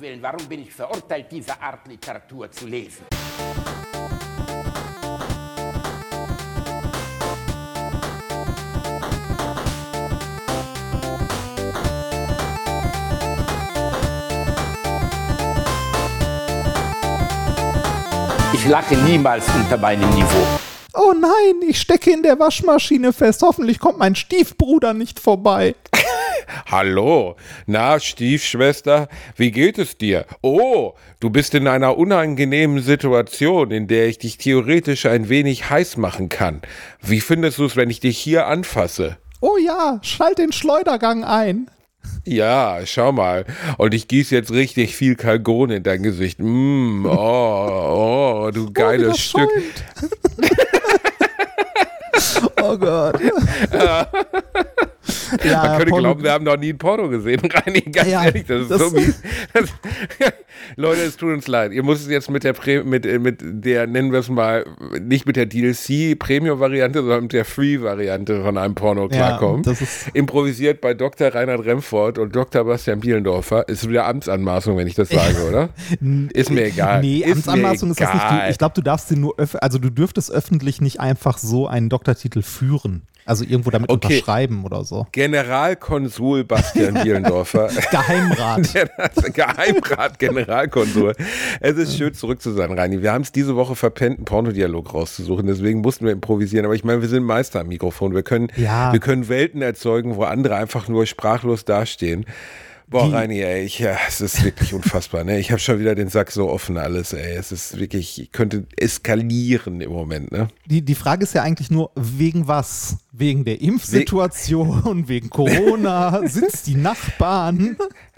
Willen, warum bin ich verurteilt, diese Art Literatur zu lesen? Ich lache niemals unter meinem Niveau. Oh nein, ich stecke in der Waschmaschine fest. Hoffentlich kommt mein Stiefbruder nicht vorbei. Hallo, na Stiefschwester, wie geht es dir? Oh, du bist in einer unangenehmen Situation, in der ich dich theoretisch ein wenig heiß machen kann. Wie findest du es, wenn ich dich hier anfasse? Oh ja, schalt den Schleudergang ein. Ja, schau mal. Und ich gieße jetzt richtig viel Kalgon in dein Gesicht. Mm, oh, oh, du geiles oh, Stück. oh Gott. Ja. Ja, Man könnte Porno glauben, wir haben noch nie ein Porno gesehen. Reini, ganz ja, ehrlich, das ist das so mies. Das, Leute, es tut uns leid. Ihr müsst jetzt mit der, Pre mit, äh, mit der, nennen wir es mal, nicht mit der DLC-Premium-Variante, sondern mit der Free-Variante von einem Porno klarkommen. Ja, Improvisiert bei Dr. Reinhard Remford und Dr. Bastian Bielendorfer. Ist wieder Amtsanmaßung, wenn ich das sage, oder? ist mir egal. Nee, ist Amtsanmaßung ist das nicht. Ich glaube, du darfst sie nur, also du dürftest öffentlich nicht einfach so einen Doktortitel führen. Also irgendwo damit okay. unterschreiben oder so. Generalkonsul Bastian Bielendorfer. Geheimrat. Geheimrat, Generalkonsul. Es ist schön zurück zu sein, Reini. Wir haben es diese Woche verpennt, einen Pornodialog rauszusuchen, deswegen mussten wir improvisieren. Aber ich meine, wir sind Meister am Mikrofon. Wir können, ja. wir können Welten erzeugen, wo andere einfach nur sprachlos dastehen. Boah, Reini, ey, ich, ja, es ist wirklich unfassbar. Ne? Ich habe schon wieder den Sack so offen alles, ey. Es ist wirklich, ich könnte eskalieren im Moment, ne? Die, die Frage ist ja eigentlich nur, wegen was? Wegen der Impfsituation, We wegen Corona, sind es die Nachbarn?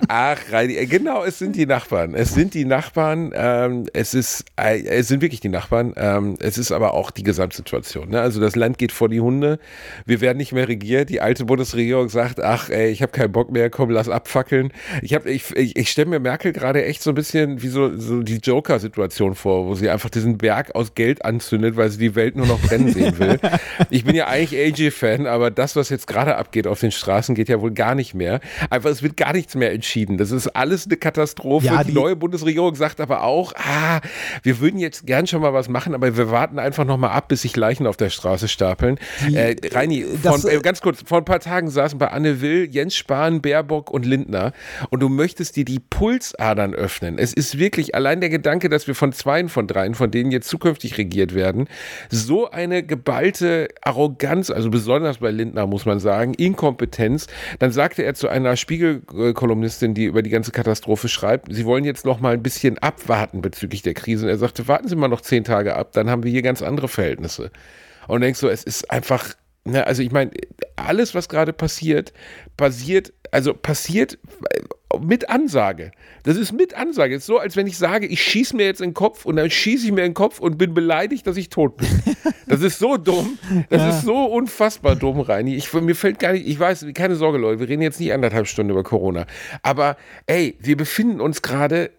Ach, Reini, äh, genau, es sind die Nachbarn. Es sind die Nachbarn, ähm, es ist, äh, es sind wirklich die Nachbarn, ähm, es ist aber auch die Gesamtsituation. Ne? Also das Land geht vor die Hunde, wir werden nicht mehr regiert, die alte Bundesregierung sagt, ach, ey, ich habe keinen Bock mehr, komm, lass abfackeln. Ich, hab, ich, ich, ich stelle mir Merkel gerade echt so ein bisschen wie so, so die Joker-Situation vor, wo sie einfach diesen Berg aus Geld anzündet, weil sie die Welt nur noch brennen sehen will. Ich bin ja eigentlich AJ-Fan, aber das, was jetzt gerade abgeht auf den Straßen, geht ja wohl gar nicht mehr. Einfach, es wird gar nichts mehr entschieden. Das ist alles eine Katastrophe. Ja, die, die, neue Bundesregierung sagt aber auch, ah, wir würden jetzt gern schon mal was machen, aber wir warten einfach noch mal ab, bis sich Leichen auf der Straße stapeln. Die, äh, Reini, von, äh, ganz kurz, vor ein paar Tagen saßen bei Anne Will, Jens Spahn, Baerbock und Lindner und du möchtest dir die Pulsadern öffnen. Es ist wirklich allein der Gedanke, dass wir von zweien von dreien, von denen jetzt zukünftig regiert werden, so eine geballte Arroganz, also besonders bei Lindner muss man sagen, Inkompetenz. Dann sagte er zu einer Spiegelkolumnistin, die über die ganze Katastrophe schreibt, sie wollen jetzt noch mal ein bisschen abwarten bezüglich der Krise. Und er sagte, warten Sie mal noch zehn Tage ab, dann haben wir hier ganz andere Verhältnisse. Und denkst so, es ist einfach, ne, also ich meine, alles, was gerade passiert, passiert, also passiert mit Ansage. Das ist mit Ansage. Es ist so, als wenn ich sage, ich schieße mir jetzt in den Kopf und dann schieße ich mir in den Kopf und bin beleidigt, dass ich tot bin. Das ist so dumm. Das ja. ist so unfassbar dumm, Reini. Ich, mir fällt gar nicht, ich weiß, keine Sorge, Leute, wir reden jetzt nicht anderthalb Stunden über Corona. Aber ey, wir befinden uns gerade,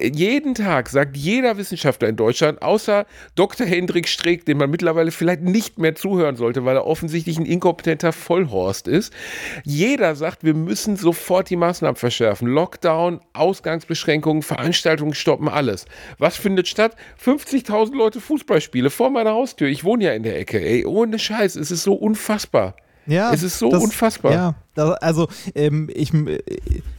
jeden Tag sagt jeder Wissenschaftler in Deutschland, außer Dr. Hendrik Streeck, dem man mittlerweile vielleicht nicht mehr zuhören sollte, weil er offensichtlich ein inkompetenter Vollhorst ist. Jeder sagt, wir müssen sofort die Maßnahmen verschärfen. Lockdown, Ausgangsbeschränkungen, Veranstaltungen stoppen, alles. Was findet statt? 50.000 Leute Fußballspiele vor meiner Haustür. Ich wohne ja in der Ecke, ey. Ohne Scheiß, es ist so unfassbar. Ja, es ist so das, unfassbar. Ja, also ähm, ich,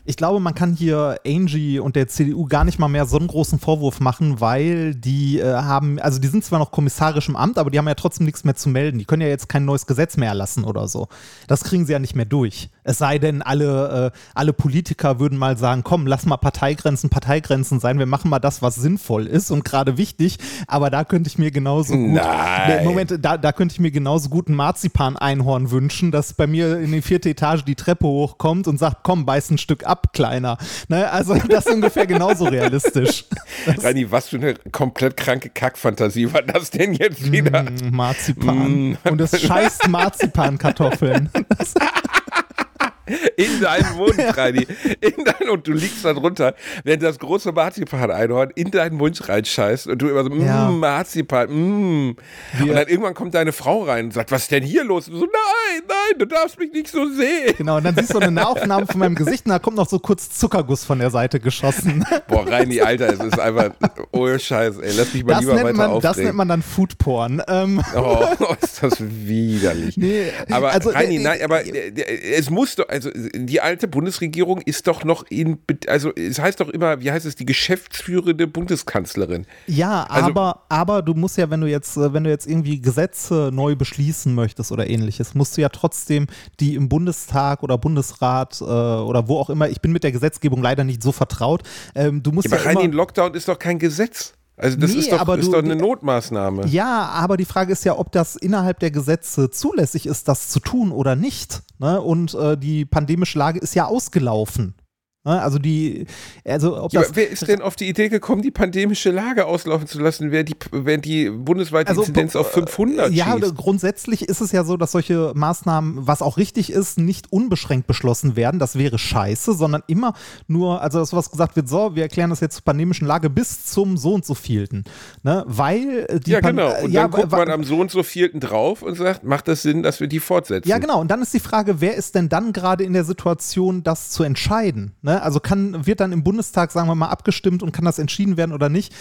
ich glaube, man kann hier Angie und der CDU gar nicht mal mehr so einen großen Vorwurf machen, weil die äh, haben, also die sind zwar noch kommissarisch im Amt, aber die haben ja trotzdem nichts mehr zu melden. Die können ja jetzt kein neues Gesetz mehr erlassen oder so. Das kriegen sie ja nicht mehr durch. Es sei denn, alle, äh, alle Politiker würden mal sagen, komm, lass mal Parteigrenzen Parteigrenzen sein, wir machen mal das, was sinnvoll ist und gerade wichtig, aber da könnte ich mir genauso gut, Nein. Moment, da, da könnte ich mir genauso gut ein Marzipan-Einhorn wünschen, das bei mir in die vierte Etage die Treppe hochkommt und sagt, komm, beiß ein Stück ab, Kleiner. Ne? Also das ist ungefähr genauso realistisch. Rani, was für eine komplett kranke Kackfantasie war das denn jetzt wieder? Mm, Marzipan. Mm. Und es scheißt Marzipankartoffeln. in deinen Mund, Reini. In dein, und du liegst da drunter, wenn das große Marzipan-Einhorn in deinen Mund reinscheißt und du immer so, Ja. mmm, Marzipan, mmm. Und dann irgendwann kommt deine Frau rein und sagt, was ist denn hier los? Und so, nein, nein, du darfst mich nicht so sehen. Genau, und dann siehst du eine Nahaufnahme von meinem Gesicht und da kommt noch so kurz Zuckerguss von der Seite geschossen. Boah, Reini, Alter, es ist einfach, oh Scheiß, ey, lass mich mal Das lieber weiter man, aufregen. das nennt man dann Foodporn. Ähm, Oh, ist das widerlich. Nee, aber also, Reini, äh, nein, aber äh, äh, es muss doch, also die alte Bundesregierung ist doch noch in, also es heißt doch immer, wie heißt es, die geschäftsführende Bundeskanzlerin. Ja, Also- aber, aber du musst ja, wenn du jetzt, äh, wenn du jetzt irgendwie Gesetze neu beschließen möchtest oder ähnliches, musst du ja trotzdem die im Bundestag oder Bundesrat äh, oder wo auch immer, ich bin mit der Gesetzgebung leider nicht so vertraut, ähm, du musst Ja, ja, aber Reini, ein immer, Lockdown ist doch kein Gesetz. Also das Nee, ist, doch, aber ist du- doch eine Notmaßnahme. ja, aber die Frage ist ja, ob das innerhalb der Gesetze zulässig ist, das zu tun oder nicht. Ne? Und äh, die pandemische Lage ist ja ausgelaufen. Ne? Also die, also ob Ja, das aber wer ist denn auf die Idee gekommen, die pandemische Lage auslaufen zu lassen, wenn die, wenn die bundesweite Also, Inzidenz auf 500 Ja, schießt? grundsätzlich ist es ja so, dass solche Maßnahmen, was auch richtig ist, nicht unbeschränkt beschlossen werden. Das wäre scheiße, sondern immer nur, also dass was gesagt wird, so, wir erklären das jetzt zur pandemischen Lage bis zum so und so vielten. Ne? Weil äh, die ja, Pan- genau. Und ja, dann guckt man am so und so vielten drauf und sagt, macht das Sinn, dass wir die fortsetzen? Ja, genau. Und dann ist die Frage, wer ist denn dann gerade in der Situation, das zu entscheiden? Ne? Also kann, wird dann im Bundestag, sagen wir mal, abgestimmt und kann das entschieden werden oder nicht?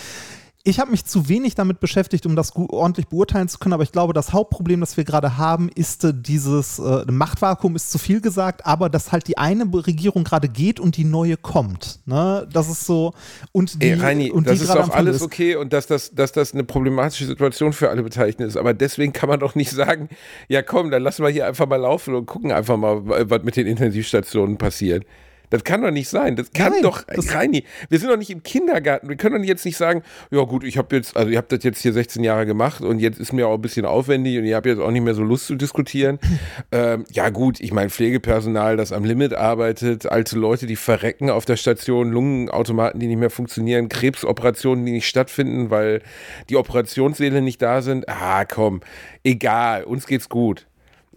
Ich habe mich zu wenig damit beschäftigt, um das ordentlich beurteilen zu können, aber ich glaube, das Hauptproblem, das wir gerade haben, ist äh, dieses äh, Machtvakuum, ist zu viel gesagt, aber dass halt die eine Regierung gerade geht und die neue kommt. Ne? Das ist so. Und die, Ey, Reini, und das die ist doch Fangen alles ist. okay und dass das, dass das eine problematische Situation für alle Beteiligten ist. Aber deswegen kann man doch nicht sagen, ja komm, dann lassen wir hier einfach mal laufen und gucken einfach mal, was mit den Intensivstationen passiert. Das kann doch nicht sein. Das kann Nein, doch, das- Reini, wir sind doch nicht im Kindergarten. Wir können doch jetzt nicht sagen, ja gut, ich habe jetzt, also ihr habt das jetzt hier 16 Jahre gemacht und jetzt ist mir auch ein bisschen aufwendig und ihr habt jetzt auch nicht mehr so Lust zu diskutieren. ähm, ja gut, ich meine Pflegepersonal, das am Limit arbeitet, alte Leute, die verrecken auf der Station, Lungenautomaten, die nicht mehr funktionieren, Krebsoperationen, die nicht stattfinden, weil die Operationssäle nicht da sind. Ah, komm, egal, uns geht's gut.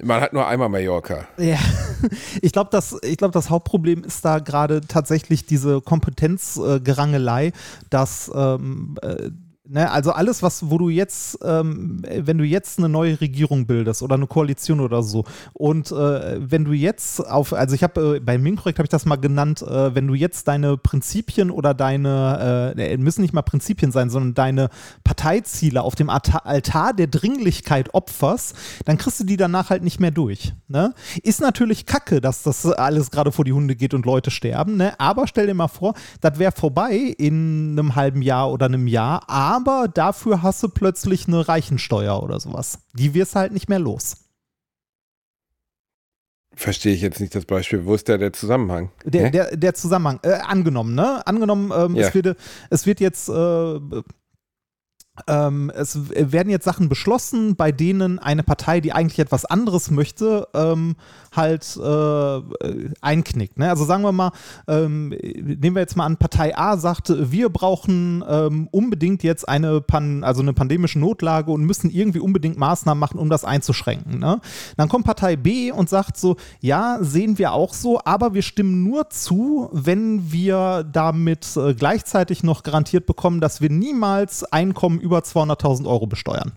Man hat nur einmal Mallorca. Ja, ich glaube, das, glaub, das Hauptproblem ist da gerade tatsächlich diese Kompetenzgerangelei, dass ähm, äh, Ne, also alles, was, wo du jetzt, ähm, wenn du jetzt eine neue Regierung bildest oder eine Koalition oder so, und äh, wenn du jetzt auf, also ich habe äh, bei Minkorrekt habe ich das mal genannt, äh, wenn du jetzt deine Prinzipien oder deine, äh, müssen nicht mal Prinzipien sein, sondern deine Parteiziele auf dem Altar, der Dringlichkeit opferst, dann kriegst du die danach halt nicht mehr durch. Ne? Ist natürlich kacke, dass das alles gerade vor die Hunde geht und Leute sterben, ne? aber stell dir mal vor, das wäre vorbei in einem halben Jahr oder einem Jahr, aber dafür hast du plötzlich eine Reichensteuer oder sowas. Die wirst halt nicht mehr los. Verstehe ich jetzt nicht das Beispiel. Wo ist da der Zusammenhang? Der, der, der Zusammenhang, äh, angenommen, ne? Angenommen, ähm, Ja. es, wird, es wird jetzt, äh, ähm, es werden jetzt Sachen beschlossen, bei denen eine Partei, die eigentlich etwas anderes möchte, ähm, halt äh, einknickt. Ne? Also sagen wir mal, ähm, nehmen wir jetzt mal an, Partei A sagt, wir brauchen ähm, unbedingt jetzt eine, Pan also eine pandemische Notlage und müssen irgendwie unbedingt Maßnahmen machen, um das einzuschränken. Ne? Dann kommt Partei B und sagt so, ja, sehen wir auch so, aber wir stimmen nur zu, wenn wir damit äh, gleichzeitig noch garantiert bekommen, dass wir niemals Einkommen über 200.000 Euro besteuern.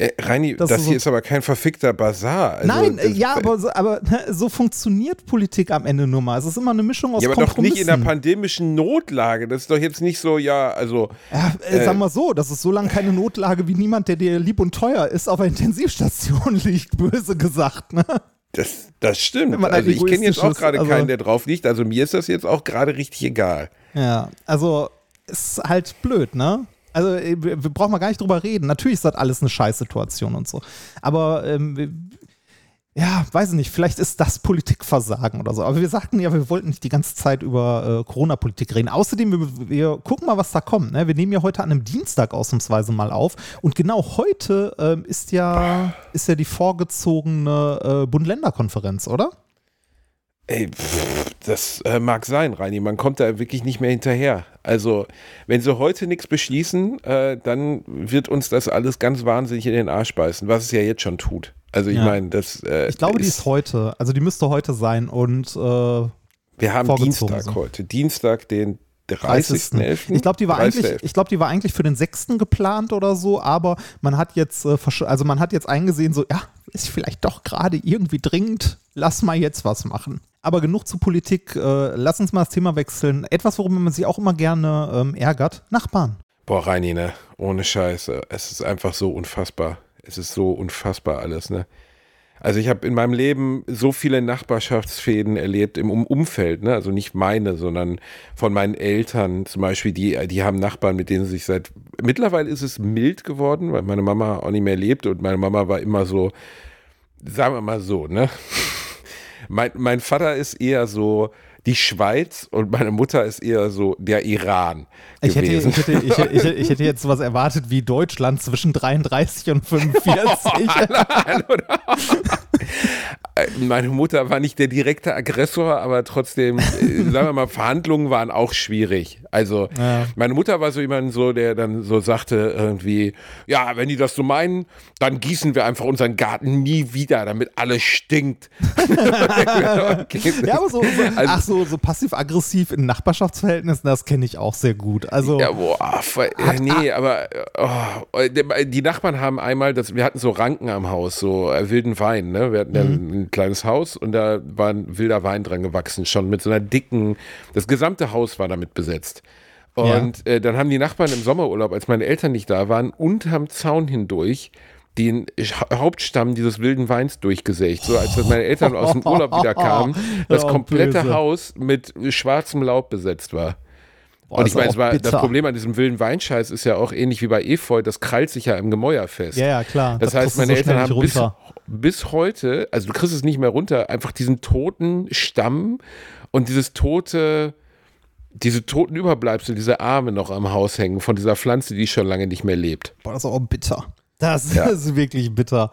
Äh, Reini, Das das, ist hier so- ist aber kein verfickter Bazar. Also, Nein, äh, ja, aber, so, aber so funktioniert Politik am Ende nur mal. Es ist immer eine Mischung aus Ja, aber doch nicht in der pandemischen Notlage. Das ist doch jetzt nicht so, ja, also. Ja, äh, Äh, sagen wir so, das ist so lange keine Notlage, wie niemand, der dir lieb und teuer ist, auf einer Intensivstation liegt, böse gesagt. Ne? Das, das stimmt. Also ich kenne jetzt auch gerade also- keinen, der drauf liegt. Also mir ist das jetzt auch gerade richtig egal. Ja, also ist halt blöd, ne? Also äh, wir, brauchen mal gar nicht drüber reden. Natürlich ist das alles eine Scheißsituation und so. Aber ähm, ja, weiß ich nicht, vielleicht ist das Politikversagen oder so. Aber wir sagten ja, wir wollten nicht die ganze Zeit über äh, Corona-Politik reden. Außerdem, wir, wir gucken mal, was da kommt. Ne? Wir nehmen ja heute an einem Dienstag ausnahmsweise mal auf. Und genau heute ähm, ist, ja, ist ja die vorgezogene äh, Bund-Länder-Konferenz, oder? Ey, pff, das äh, mag sein, Reini. Man kommt da wirklich nicht mehr hinterher. Also, wenn sie heute nichts beschließen, äh, dann wird uns das alles ganz wahnsinnig in den Arsch beißen, was es ja jetzt schon tut. Also ich Ja. meine, das. Äh, Ich glaube, die ist heute. Also die müsste heute sein und äh, Wir haben Dienstag so. heute. Dienstag, den 30. 30.11. Ich glaube, die war 30.11.. eigentlich, ich glaube, die war eigentlich für den 6. geplant oder so, aber man hat jetzt, äh, also man hat jetzt eingesehen, so, ja, ist vielleicht doch gerade irgendwie dringend, lass mal jetzt was machen. Aber genug zu Politik, äh, lass uns mal das Thema wechseln. Etwas, worüber man sich auch immer gerne ähm, ärgert, Nachbarn. Boah, Reini, ne? Ohne Scheiße. Es ist einfach so unfassbar. Es ist so unfassbar alles, ne? Also ich habe in meinem Leben so viele Nachbarschaftsfäden erlebt im Um- Umfeld, ne? Also nicht meine, sondern von meinen Eltern zum Beispiel, die, die haben Nachbarn, mit denen sie sich seit. Mittlerweile ist es mild geworden, weil meine Mama auch nicht mehr lebt und meine Mama war immer so, sagen wir mal so, ne? Mein, mein Vater ist eher so die Schweiz und meine Mutter ist eher so der Iran. Ich hätte, gewesen. ich, hätte, ich, hätte, ich, hätte, ich hätte jetzt sowas erwartet wie Deutschland zwischen 33 und 45. Äh, Meine Mutter war nicht der direkte Aggressor, aber trotzdem, äh, sagen wir mal, Verhandlungen waren auch schwierig. Also, Ja. meine Mutter war so jemand so, der dann so sagte irgendwie, ja, wenn die das so meinen, dann gießen wir einfach unseren Garten nie wieder, damit alles stinkt. okay. Ja, aber so, so, Also- ach so, so passiv-aggressiv in Nachbarschaftsverhältnissen, das kenne ich auch sehr gut. Also, Ja, boah, voll, äh, nee, aber oh, die- die Nachbarn haben einmal, das, wir hatten so Ranken am Haus, so äh, wilden Wein, ne? Wir hatten ja ein kleines Haus und da war ein wilder Wein dran gewachsen, schon mit so einer dicken, das gesamte Haus war damit besetzt. Und äh, dann haben die Nachbarn im Sommerurlaub, als meine Eltern nicht da waren, unterm Zaun hindurch den Hauptstamm dieses wilden Weins durchgesägt. So als meine Eltern aus dem Urlaub wieder kamen, das Oh, komplette böse. Haus mit schwarzem Laub besetzt war. boah, Und ich meine, war, das. Problem an diesem wilden Weinscheiß ist ja auch ähnlich wie bei Efeu, das krallt sich ja im Gemäuer fest. Ja, ja, klar. Das, kriegst heißt, meine so Eltern haben bis, bis heute, also du kriegst es nicht mehr runter, einfach diesen toten Stamm und dieses tote, diese toten Überbleibsel, diese Arme noch am Haus hängen von dieser Pflanze, die schon lange nicht mehr lebt. Boah, das ist auch bitter. Das Ja. ist wirklich bitter.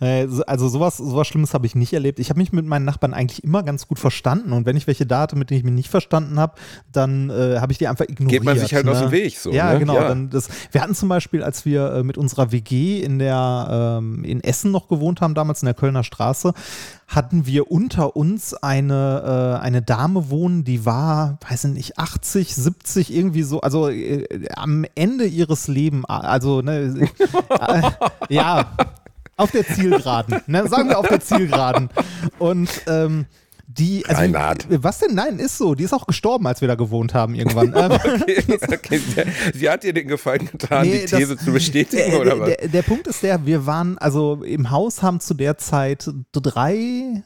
Äh, so- Also sowas, sowas Schlimmes habe ich nicht erlebt. Ich habe mich mit meinen Nachbarn eigentlich immer ganz gut verstanden und wenn ich welche da hatte, mit denen ich mich nicht verstanden habe, dann äh, habe ich die einfach ignoriert. Geht man sich halt ne? aus dem Weg so. Ja, ne? genau. Dann das, wir hatten zum Beispiel, als wir äh, mit unserer WG in der ähm, in Essen noch gewohnt haben, damals in der Kölner Straße, hatten wir unter uns eine, äh, eine Dame wohnen, die war, weiß ich nicht, 80, 70, irgendwie so, also äh, am Ende ihres Lebens, also ne, ja, auf der Zielgeraden, ne, sagen wir auf der Zielgeraden. Und ähm, die, also, Reinhard. was denn? Nein, ist so. Die ist auch gestorben, als wir da gewohnt haben irgendwann. Okay, okay. Sie hat dir den Gefallen getan, Nee, die These das- zu bestätigen, der, oder was? Der, der Punkt ist der, wir waren, also im Haus haben zu der Zeit drei,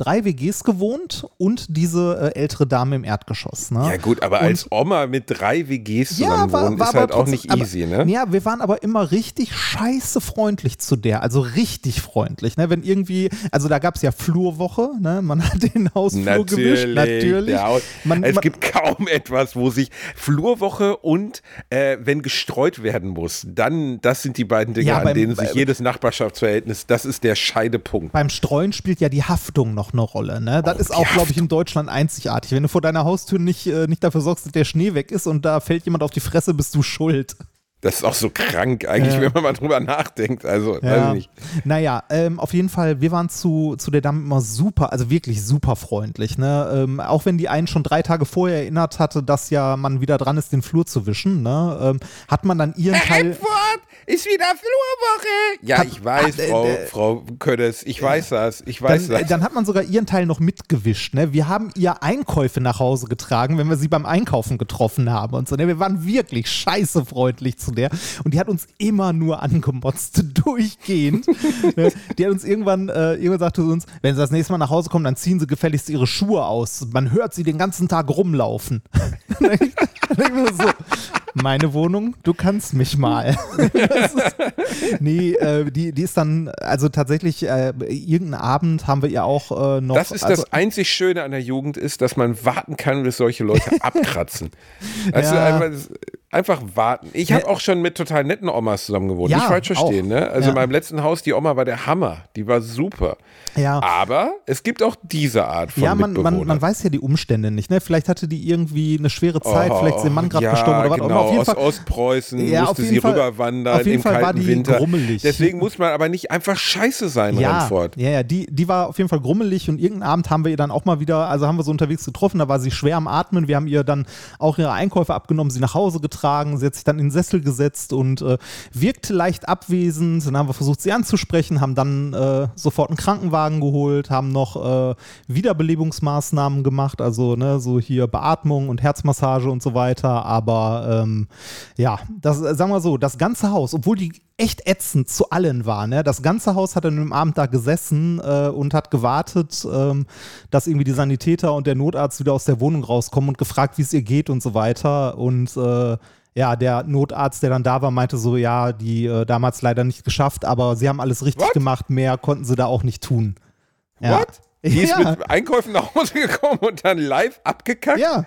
drei WGs gewohnt und diese äh, ältere Dame im Erdgeschoss. Ne? Ja gut, aber Und- als Oma mit drei WGs Ja, zusammen war- wohnen, war ist aber halt auch trotzdem- nicht aber- easy, ne? Ja, wir waren aber immer richtig scheiße freundlich zu der, also richtig freundlich. Ne? Wenn irgendwie, also da gab es ja Flurwoche, ne? man hat den Hausflur gewischt, natürlich. der Haus- Man, es man, gibt kaum etwas, wo sich Flurwoche und äh, wenn gestreut werden muss, dann, das sind die beiden Dinge, Ja, an beim- denen sich bei- jedes Nachbarschaftsverhältnis, das ist der Scheidepunkt. beim Streuen spielt ja die Haftung noch eine Rolle. Ne? Das Oh, ist auch, glaube ich, in Deutschland einzigartig. Wenn du vor deiner Haustür nicht, äh, nicht dafür sorgst, dass der Schnee weg ist und da fällt jemand auf die Fresse, bist du schuld. Das ist auch so krank eigentlich, Ja. wenn man mal drüber nachdenkt. Also, weiß Ja. ich nicht. Naja, ähm, auf jeden Fall, wir waren zu, zu der Dame immer super, also wirklich super freundlich. Ne? Ähm, auch wenn die einen schon drei Tage vorher erinnert hatte, dass ja man wieder dran ist, den Flur zu wischen, ne? ähm, hat man dann ihren Teil. Edward, ist wieder Flurwoche. Ja, Hat- ich weiß, hat, äh, Frau, äh, Frau Könnes, ich weiß das, ich weiß Dann, äh, das. dann hat man sogar ihren Teil noch mitgewischt. Ne? Wir haben ihr Einkäufe nach Hause getragen, wenn wir sie beim Einkaufen getroffen haben und so. Ne? Wir waren wirklich scheiße freundlich zu der. Und die hat uns immer nur angemotzt, durchgehend. ne? Die hat uns irgendwann, äh, irgendwann sagte uns, wenn sie das nächste Mal nach Hause kommen, dann ziehen sie gefälligst ihre Schuhe aus. Man hört sie den ganzen Tag rumlaufen. So, meine Wohnung, du kannst mich mal. Nee, äh, die, die ist dann, also tatsächlich, äh, irgendeinen Abend haben wir ihr auch äh, noch. Das ist also, das einzig Schöne an der Jugend ist, dass man warten kann, bis solche Leute abkratzen. Weißt Ja. du, einfach, warten. Ich habe auch schon mit total netten Omas zusammen gewohnt. Ja, Nicht falsch verstehen, auch. ne? Also Ja. in meinem letzten Haus, die Oma war der Hammer. Die war super. Ja. Aber es gibt auch diese Art von Ja, man, man, man weiß ja die Umstände nicht. Ne? Vielleicht hatte die irgendwie eine schwere Zeit, Oh, vielleicht ist ihr Mann gerade ja, gestorben oder was. Genau, Auf jeden aus Fall, Ostpreußen Ja, musste sie Fall- rüberwandern auf jeden im Fall war kalten die Winter. grummelig. Deswegen muss man aber nicht einfach scheiße sein, ja, Remford. ja, ja, die, die war auf jeden Fall grummelig und irgendeinen Abend haben wir ihr dann auch mal wieder, also haben wir so unterwegs getroffen, da war sie schwer am Atmen. Wir haben ihr dann auch ihre Einkäufe abgenommen, sie nach Hause getragen, sie hat sich dann in den Sessel gesetzt und äh, wirkte leicht abwesend. Dann haben wir versucht, sie anzusprechen, haben dann äh, sofort einen Krankenwagen geholt, haben noch äh, Wiederbelebungsmaßnahmen gemacht, also ne, so hier Beatmung und Herzmassage und so weiter. Aber ähm, ja, das äh, sagen wir so, das ganze Haus, obwohl die echt ätzend zu allen war, ne? Das ganze Haus hat an dem Abend da gesessen äh, und hat gewartet, ähm, dass irgendwie die Sanitäter und der Notarzt wieder aus der Wohnung rauskommen und gefragt, wie es ihr geht und so weiter. Und äh, ja, der Notarzt, der dann da war, meinte so, ja, die äh, damals leider nicht geschafft, aber sie haben alles richtig What? gemacht, mehr konnten sie da auch nicht tun. Ja. What? Die ist Ja. mit Einkäufen nach Hause gekommen und dann live abgekackt? Ja,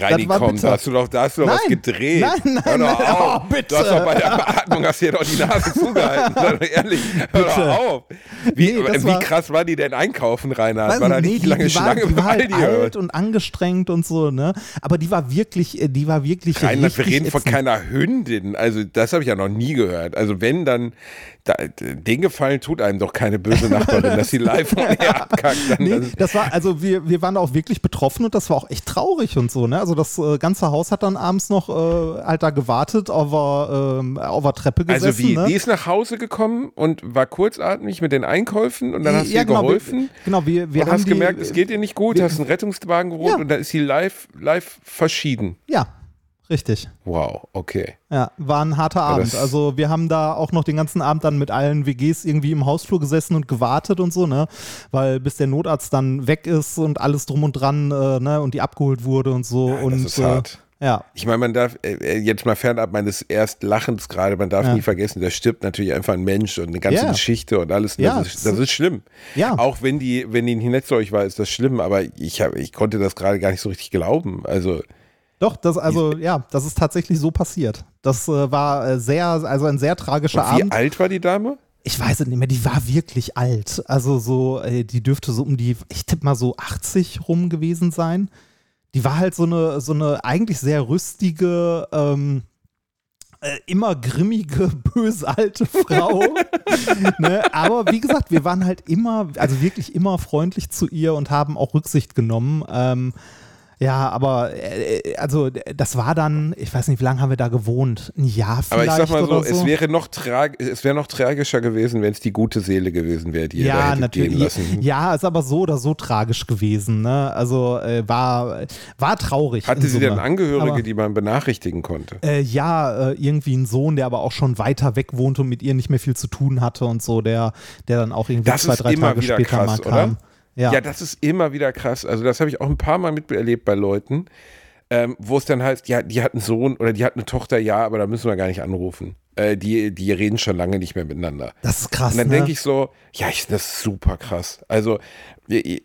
Reini, komm, da hast du doch, da hast du doch was gedreht. Nein, nein, hör doch nein. auf. Oh, bitte. Du hast doch bei der Beatmung hast dir doch die Nase zugehalten. Doch ehrlich, hör doch auf. Wie, Nee, wie war- krass war die denn einkaufen, Reinhard? Weiß War da nee, lange die, die war, Schlange die war halt alt und angestrengt und so, ne? Aber die war wirklich, äh, die war wirklich Reinhard, wir reden von ätzend. keiner Hündin. Also, das habe ich ja noch nie gehört. Also, wenn, dann, da, den Gefallen tut einem doch keine böse Nachbarin, dass sie live von her abkackt. Dann, Nee, das, das war, also wir, wir waren da auch wirklich betroffen und das war auch echt traurig und so, ne? Also das äh, ganze Haus hat dann abends noch äh, halt da gewartet, auf der, der Treppe gesessen. also, wie? ne? Die ist nach Hause gekommen und war kurzatmig mit den Einkäufen und dann hast du ihr genau, geholfen. Wir, genau, wir, wir und haben hast die, gemerkt, es geht ihr nicht gut, wir- hast einen Rettungswagen geholt Ja. und dann ist sie live, live verschieden. Ja, richtig. Wow, okay. Ja, war ein harter Abend. das- Also wir haben da auch noch den ganzen Abend dann mit allen WGs irgendwie im Hausflur gesessen und gewartet und so, ne? Weil bis der Notarzt dann weg ist und alles drum und dran, äh, ne? Und die abgeholt wurde und so. Ja, und das ist äh, hart. ja. Ich meine, man darf, äh, jetzt mal fernab meines Erstlachens gerade, man darf Ja. nie vergessen, da stirbt natürlich einfach ein Mensch und eine ganze Ja. Geschichte und alles. Und Ja, das, ist, das ist schlimm. Ja. Auch wenn die, wenn die nicht zu euch war, ist das schlimm, aber ich, hab, ich konnte das gerade gar nicht so richtig glauben. Also, Doch, das, also ja, das ist tatsächlich so passiert. Das äh, war äh, sehr, also ein sehr tragischer und wie Abend. alt war die Dame? Ich weiß es nicht mehr, die war wirklich alt. Also so, äh, die dürfte so um die, ich tippe mal so 80 rum gewesen sein. Die war halt so eine, so eine eigentlich sehr rüstige, ähm, äh, immer grimmige, böse alte Frau. ne? Aber wie gesagt, wir waren halt immer, also wirklich immer freundlich zu ihr und haben auch Rücksicht genommen. Ähm, ja, aber äh, also das war dann, ich weiß nicht, wie lange haben wir da gewohnt? Ein Jahr Aber vielleicht ich sag mal so, so. es wäre noch trag es wäre noch tragischer gewesen, wenn es die gute Seele gewesen wäre, die ihr da ja, natürlich. gehen lassen. Ja, ist aber so oder so tragisch gewesen. Ne? Also äh, war, war traurig. Hatte sie denn. Angehörige, Aber, die man benachrichtigen konnte? äh, ja, äh, irgendwie ein Sohn, der aber auch schon weiter weg wohnte und mit ihr nicht mehr viel zu tun hatte und so, der, der dann auch irgendwie Das zwei, drei Tage später krass, mal oder? Ja. Ja. das ist immer wieder krass. Also das habe ich auch ein paar Mal miterlebt bei Leuten, ähm, wo es dann heißt, ja, die hat einen Sohn oder die hat eine Tochter, ja, aber da müssen wir gar nicht anrufen. Äh, die, die reden schon lange nicht mehr miteinander. das ist krass. Und dann ne? denke ich so, ja, ich, das ist super krass. Also äh,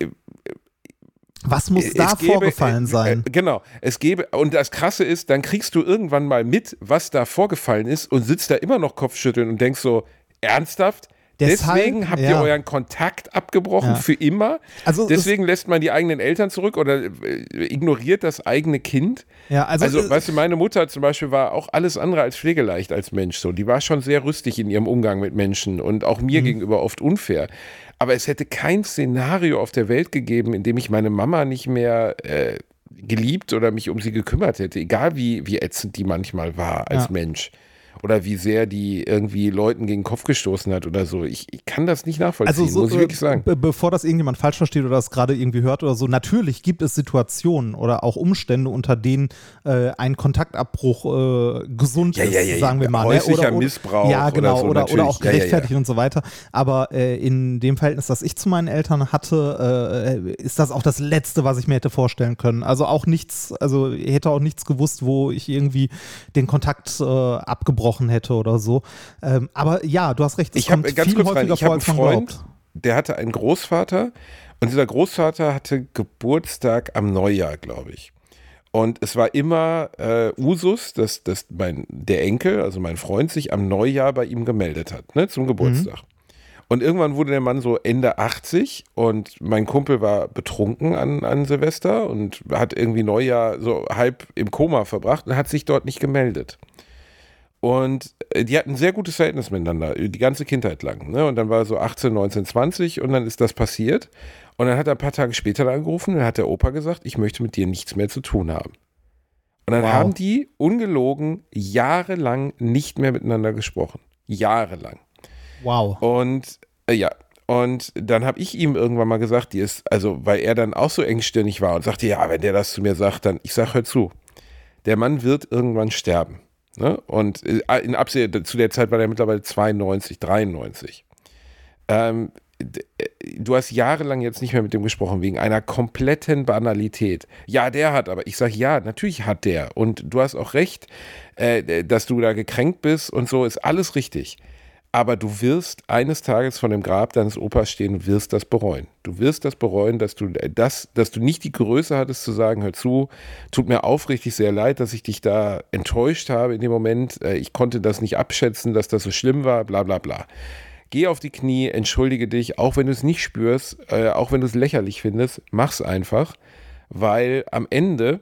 Was muss es da gäbe- vorgefallen äh, sein? Äh, genau, es gäbe, und das Krasse ist, dann kriegst du irgendwann mal mit, was da vorgefallen ist und sitzt da immer noch Kopfschütteln und denkst so, ernsthaft? Deshalb, Deswegen habt ja. ihr euren Kontakt abgebrochen Ja. für immer. Also es- Deswegen lässt man die eigenen Eltern zurück oder äh, ignoriert das eigene Kind. Ja, also, Also, äh, weißt du, meine Mutter zum Beispiel war auch alles andere als pflegeleicht als Mensch. So, die war schon sehr rüstig in ihrem Umgang mit Menschen und auch Mhm. mir gegenüber oft unfair. Aber es hätte kein Szenario auf der Welt gegeben, in dem ich meine Mama nicht mehr äh, geliebt oder mich um sie gekümmert hätte, egal wie, wie ätzend die manchmal war als Ja. Mensch. Oder wie sehr die irgendwie Leuten gegen den Kopf gestoßen hat oder so. Ich, ich kann das nicht nachvollziehen, Also so, muss ich äh, wirklich sagen. be bevor das irgendjemand falsch versteht oder das gerade irgendwie hört oder so, natürlich gibt es Situationen oder auch Umstände, unter denen äh, ein Kontaktabbruch äh, gesund Ja, ja, ja, ist, sagen wir mal. häuslicher ne? oder, oder, Missbrauch Ja, oder genau. so, oder, oder, auch gerechtfertigt und so weiter. Aber äh, in dem Verhältnis, das ich zu meinen Eltern hatte, äh, ist das auch das Letzte, was ich mir hätte vorstellen können. Also auch nichts, also ich hätte auch nichts gewusst, wo ich irgendwie den Kontakt äh, abgebrochen hätte oder so. Ähm, aber ja, du hast recht, Ich habe ganz viel kurz rein, ich habe einen Freund, glaubt. der hatte einen Großvater und dieser Großvater hatte Geburtstag am Neujahr, glaube ich. Und es war immer äh, Usus, dass, dass mein, der Enkel, also mein Freund, sich am Neujahr bei ihm gemeldet hat, ne, zum Geburtstag. Mhm. Und irgendwann wurde der Mann so Ende 80 und mein Kumpel war betrunken an, an Silvester und hat irgendwie Neujahr so halb im Koma verbracht und hat sich dort nicht gemeldet. Und äh, die hatten ein sehr gutes Verhältnis miteinander, die ganze Kindheit lang. Ne? Und dann war so 18, 19, 20 und dann ist das passiert. Und dann hat er ein paar Tage später angerufen und dann hat der Opa gesagt, ich möchte mit dir nichts mehr zu tun haben. Und dann wow. haben die ungelogen jahrelang nicht mehr miteinander gesprochen. Jahrelang. Wow. Und äh, ja, und dann habe ich ihm irgendwann mal gesagt, die ist, also weil er dann auch so engstirnig war und sagte, ja, wenn der das zu mir sagt, dann ich sage, hör zu, der Mann wird irgendwann sterben. Ne? Und äh, in Abseh zu der Zeit war er mittlerweile 92, 93. Ähm, äh, du hast jahrelang jetzt nicht mehr mit dem gesprochen, wegen einer kompletten Banalität. Ja, der hat, aber ich sage ja, natürlich hat der. Und du hast auch recht, äh, dass du da gekränkt bist und so, ist alles richtig aber du wirst eines Tages von dem Grab deines Opas stehen und wirst das bereuen. Du wirst das bereuen, dass du äh, das, dass du nicht die Größe hattest zu sagen, hör zu, tut mir aufrichtig sehr leid, dass ich dich da enttäuscht habe in dem Moment. Äh, ich konnte das nicht abschätzen, dass das so schlimm war, bla bla bla. Geh auf die Knie, entschuldige dich, auch wenn du es nicht spürst, äh, auch wenn du es lächerlich findest, mach's einfach, weil am Ende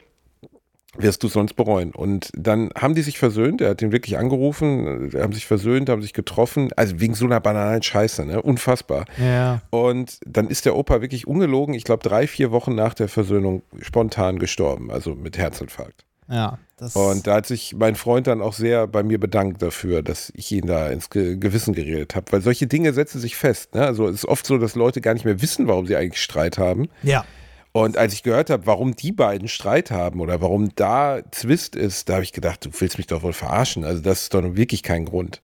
wirst du sonst bereuen. Und dann haben die sich versöhnt, er hat ihn wirklich angerufen, haben sich versöhnt, haben sich getroffen, also wegen so einer banalen Scheiße, ne? Unfassbar. Ja. Und dann ist der Opa wirklich ungelogen, ich glaube drei, vier Wochen nach der Versöhnung spontan gestorben, also mit Herzinfarkt. Ja. und da hat sich mein Freund dann auch sehr bei mir bedankt dafür, dass ich ihn da ins Gewissen geredet habe, weil solche Dinge setzen sich fest. Ne? Also es ist oft so, dass Leute gar nicht mehr wissen, warum sie eigentlich Streit haben. Ja. Und als ich gehört habe, warum die beiden Streit haben oder warum da Zwist ist, da habe ich gedacht, du willst mich doch wohl verarschen. Also das ist doch wirklich kein Grund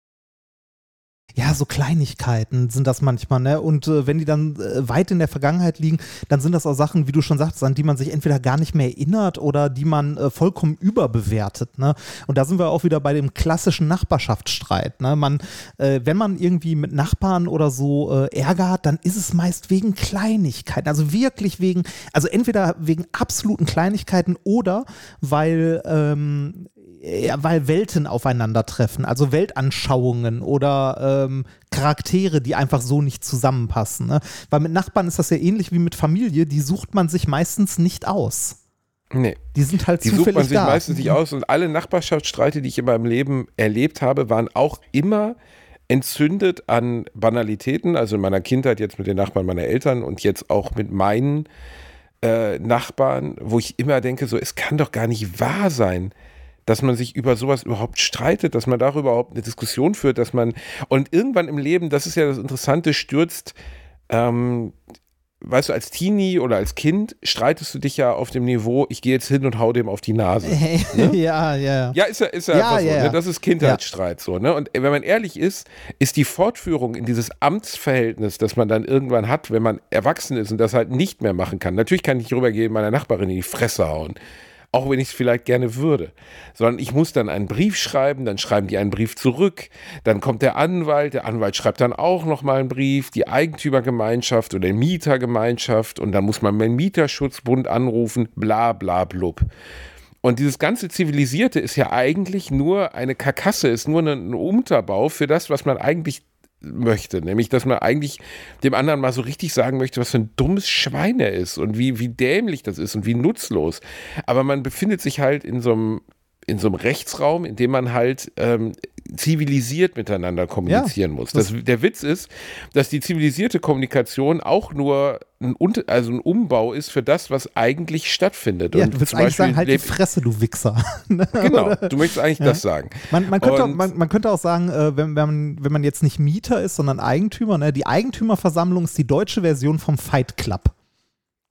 ja, so Kleinigkeiten sind das manchmal, ne? Und äh, wenn die dann äh, weit in der Vergangenheit liegen, dann sind das auch Sachen, wie du schon sagst, an die man sich entweder gar nicht mehr erinnert oder die man äh, vollkommen überbewertet, ne? Und da sind wir auch wieder bei dem klassischen Nachbarschaftsstreit, ne? Man, äh, wenn man irgendwie mit Nachbarn oder so äh, Ärger hat, dann ist es meist wegen Kleinigkeiten, also wirklich wegen, also entweder wegen absoluten Kleinigkeiten oder weil ähm, ja, weil Welten aufeinandertreffen, also Weltanschauungen oder ähm, Charaktere, die einfach so nicht zusammenpassen. Ne? Weil mit Nachbarn ist das ja ähnlich wie mit Familie, die sucht man sich meistens nicht aus. Nee. Die sind halt die zufällig sucht man sich da. meistens nicht aus und alle Nachbarschaftsstreite, die ich in meinem Leben erlebt habe, waren auch immer entzündet an Banalitäten, also in meiner Kindheit jetzt mit den Nachbarn meiner Eltern und jetzt auch mit meinen äh, Nachbarn, wo ich immer denke, so, es kann doch gar nicht wahr sein, dass man sich über sowas überhaupt streitet, dass man darüber überhaupt eine Diskussion führt, dass man und irgendwann im Leben, das ist ja das Interessante, stürzt, ähm, weißt du, als Teenie oder als Kind streitest du dich ja auf dem Niveau, ich gehe jetzt hin und hau dem auf die Nase. Ne? ja, ja. Ja, ist ja, ist ja, ja, ja. So, ne? Das ist Kindheitsstreit ja. so, ne? Und wenn man ehrlich ist, ist die Fortführung in dieses Amtsverhältnis, das man dann irgendwann hat, wenn man erwachsen ist und das halt nicht mehr machen kann. Natürlich kann ich nicht rübergehen, meiner Nachbarin in die Fresse hauen auch wenn ich es vielleicht gerne würde, sondern ich muss dann einen Brief schreiben, dann schreiben die einen Brief zurück, dann kommt der Anwalt, der Anwalt schreibt dann auch nochmal einen Brief, die Eigentümergemeinschaft oder die Mietergemeinschaft und dann muss man den Mieterschutzbund anrufen, bla bla blub. Und dieses ganze Zivilisierte ist ja eigentlich nur eine Karkasse, ist nur ein Unterbau für das, was man eigentlich möchte. Nämlich, dass man eigentlich dem anderen mal so richtig sagen möchte, was für ein dummes Schwein er ist und wie, wie dämlich das ist und wie nutzlos. Aber man befindet sich halt in so einem in so einem Rechtsraum, in dem man halt ähm, zivilisiert miteinander kommunizieren ja, muss. Das, der Witz ist, dass die zivilisierte Kommunikation auch nur ein, also ein Umbau ist für das, was eigentlich stattfindet. Ja, Und du willst eigentlich sagen, halt die Fresse, du Wichser. genau, du möchtest eigentlich ja. das sagen. Man, man, könnte auch, man, man, könnte auch sagen, äh, wenn, wenn, man, wenn man jetzt nicht Mieter ist, sondern Eigentümer, ne, die Eigentümerversammlung ist die deutsche Version vom Fight Club.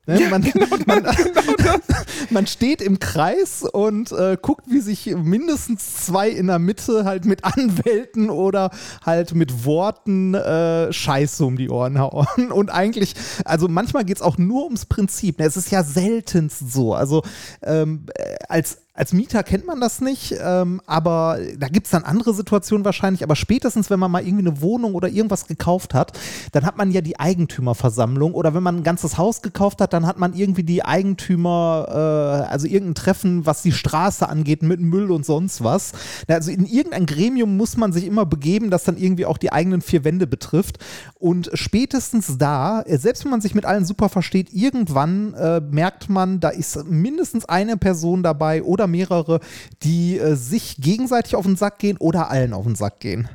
Ne? Ja, man, genau man, genau man, steht im Kreis und äh, guckt, wie sich mindestens zwei in der Mitte halt mit Anwälten oder halt mit Worten äh, Scheiße um die Ohren hauen. Und eigentlich, also manchmal geht es auch nur ums Prinzip. Ne? Es ist ja seltenst so. Also ähm, als als Mieter kennt man das nicht, ähm, aber da gibt es dann andere Situationen wahrscheinlich. Aber spätestens, wenn man mal irgendwie eine Wohnung oder irgendwas gekauft hat, dann hat man ja die Eigentümerversammlung. Oder wenn man ein ganzes Haus gekauft hat, dann hat man irgendwie die Eigentümer, äh, also irgendein Treffen, was die Straße angeht, mit Müll und sonst was. Also in irgendein Gremium muss man sich immer begeben, das dann irgendwie auch die eigenen vier Wände betrifft. Und spätestens da, äh, selbst wenn man sich mit allen super versteht, irgendwann äh, merkt man, da ist mindestens eine Person dabei oder oder mehrere, die äh, sich gegenseitig auf den Sack gehen oder allen auf den Sack gehen.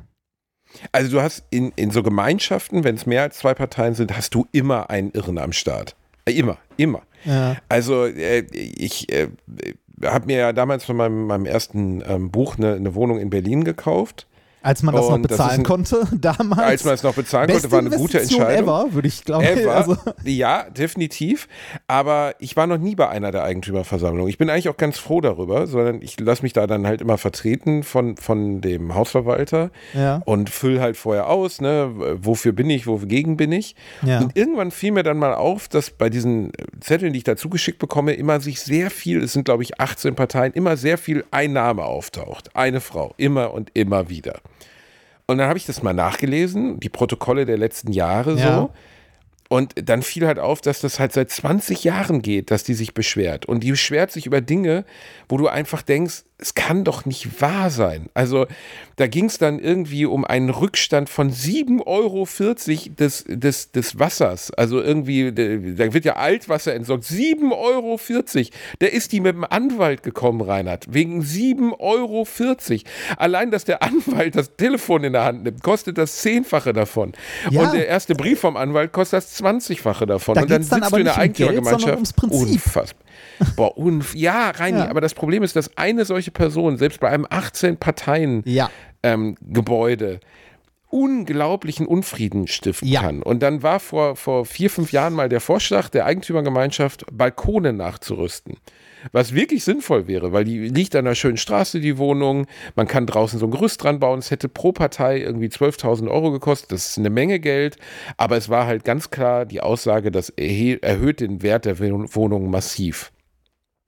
Also du hast in, in so Gemeinschaften, wenn es mehr als zwei Parteien sind, hast du immer einen Irren am Start. Äh, immer, immer. Ja. Also äh, ich äh, habe mir ja damals von meinem, meinem ersten ähm, Buch eine, eine Wohnung in Berlin gekauft als man das und noch bezahlen das ein, konnte damals. Als man es noch bezahlen konnte, war eine gute Entscheidung. Ever, würde ich glauben. Also. Ja, definitiv. Aber ich war noch nie bei einer der Eigentümerversammlungen. Ich bin eigentlich auch ganz froh darüber, sondern ich lasse mich da dann halt immer vertreten von, von dem Hausverwalter ja. und fülle halt vorher aus, ne, wofür bin ich, wogegen bin ich. Ja. Und irgendwann fiel mir dann mal auf, dass bei diesen Zetteln, die ich dazu geschickt bekomme, immer sich sehr viel, es sind glaube ich 18 Parteien, immer sehr viel Einnahme auftaucht. Eine Frau, immer und immer wieder. Und dann habe ich das mal nachgelesen, die Protokolle der letzten Jahre ja. so. Und dann fiel halt auf, dass das halt seit 20 Jahren geht, dass die sich beschwert. Und die beschwert sich über Dinge, wo du einfach denkst, es kann doch nicht wahr sein. Also da ging es dann irgendwie um einen Rückstand von 7,40 Euro des, des, des Wassers. Also irgendwie, da wird ja Altwasser entsorgt. 7,40 Euro. Der ist die mit dem Anwalt gekommen, Reinhard. Wegen 7,40 Euro. Allein, dass der Anwalt das Telefon in der Hand nimmt, kostet das Zehnfache davon. Ja. Und der erste Brief vom Anwalt kostet das Zwanzigfache davon. Da und dann sitzt dann du in der Eigentümergemeinschaft. Unfassbar. Boah, unf ja, Reini, ja. aber das Problem ist, dass eine solche Person, selbst bei einem 18 Parteien ja. ähm, Gebäude, unglaublichen Unfrieden stiften ja. kann. Und dann war vor, vor vier, fünf Jahren mal der Vorschlag der Eigentümergemeinschaft, Balkone nachzurüsten. Was wirklich sinnvoll wäre, weil die liegt an einer schönen Straße, die Wohnung. Man kann draußen so ein Gerüst dran bauen. Es hätte pro Partei irgendwie 12.000 Euro gekostet. Das ist eine Menge Geld. Aber es war halt ganz klar die Aussage, das erhöht den Wert der Wohnung massiv.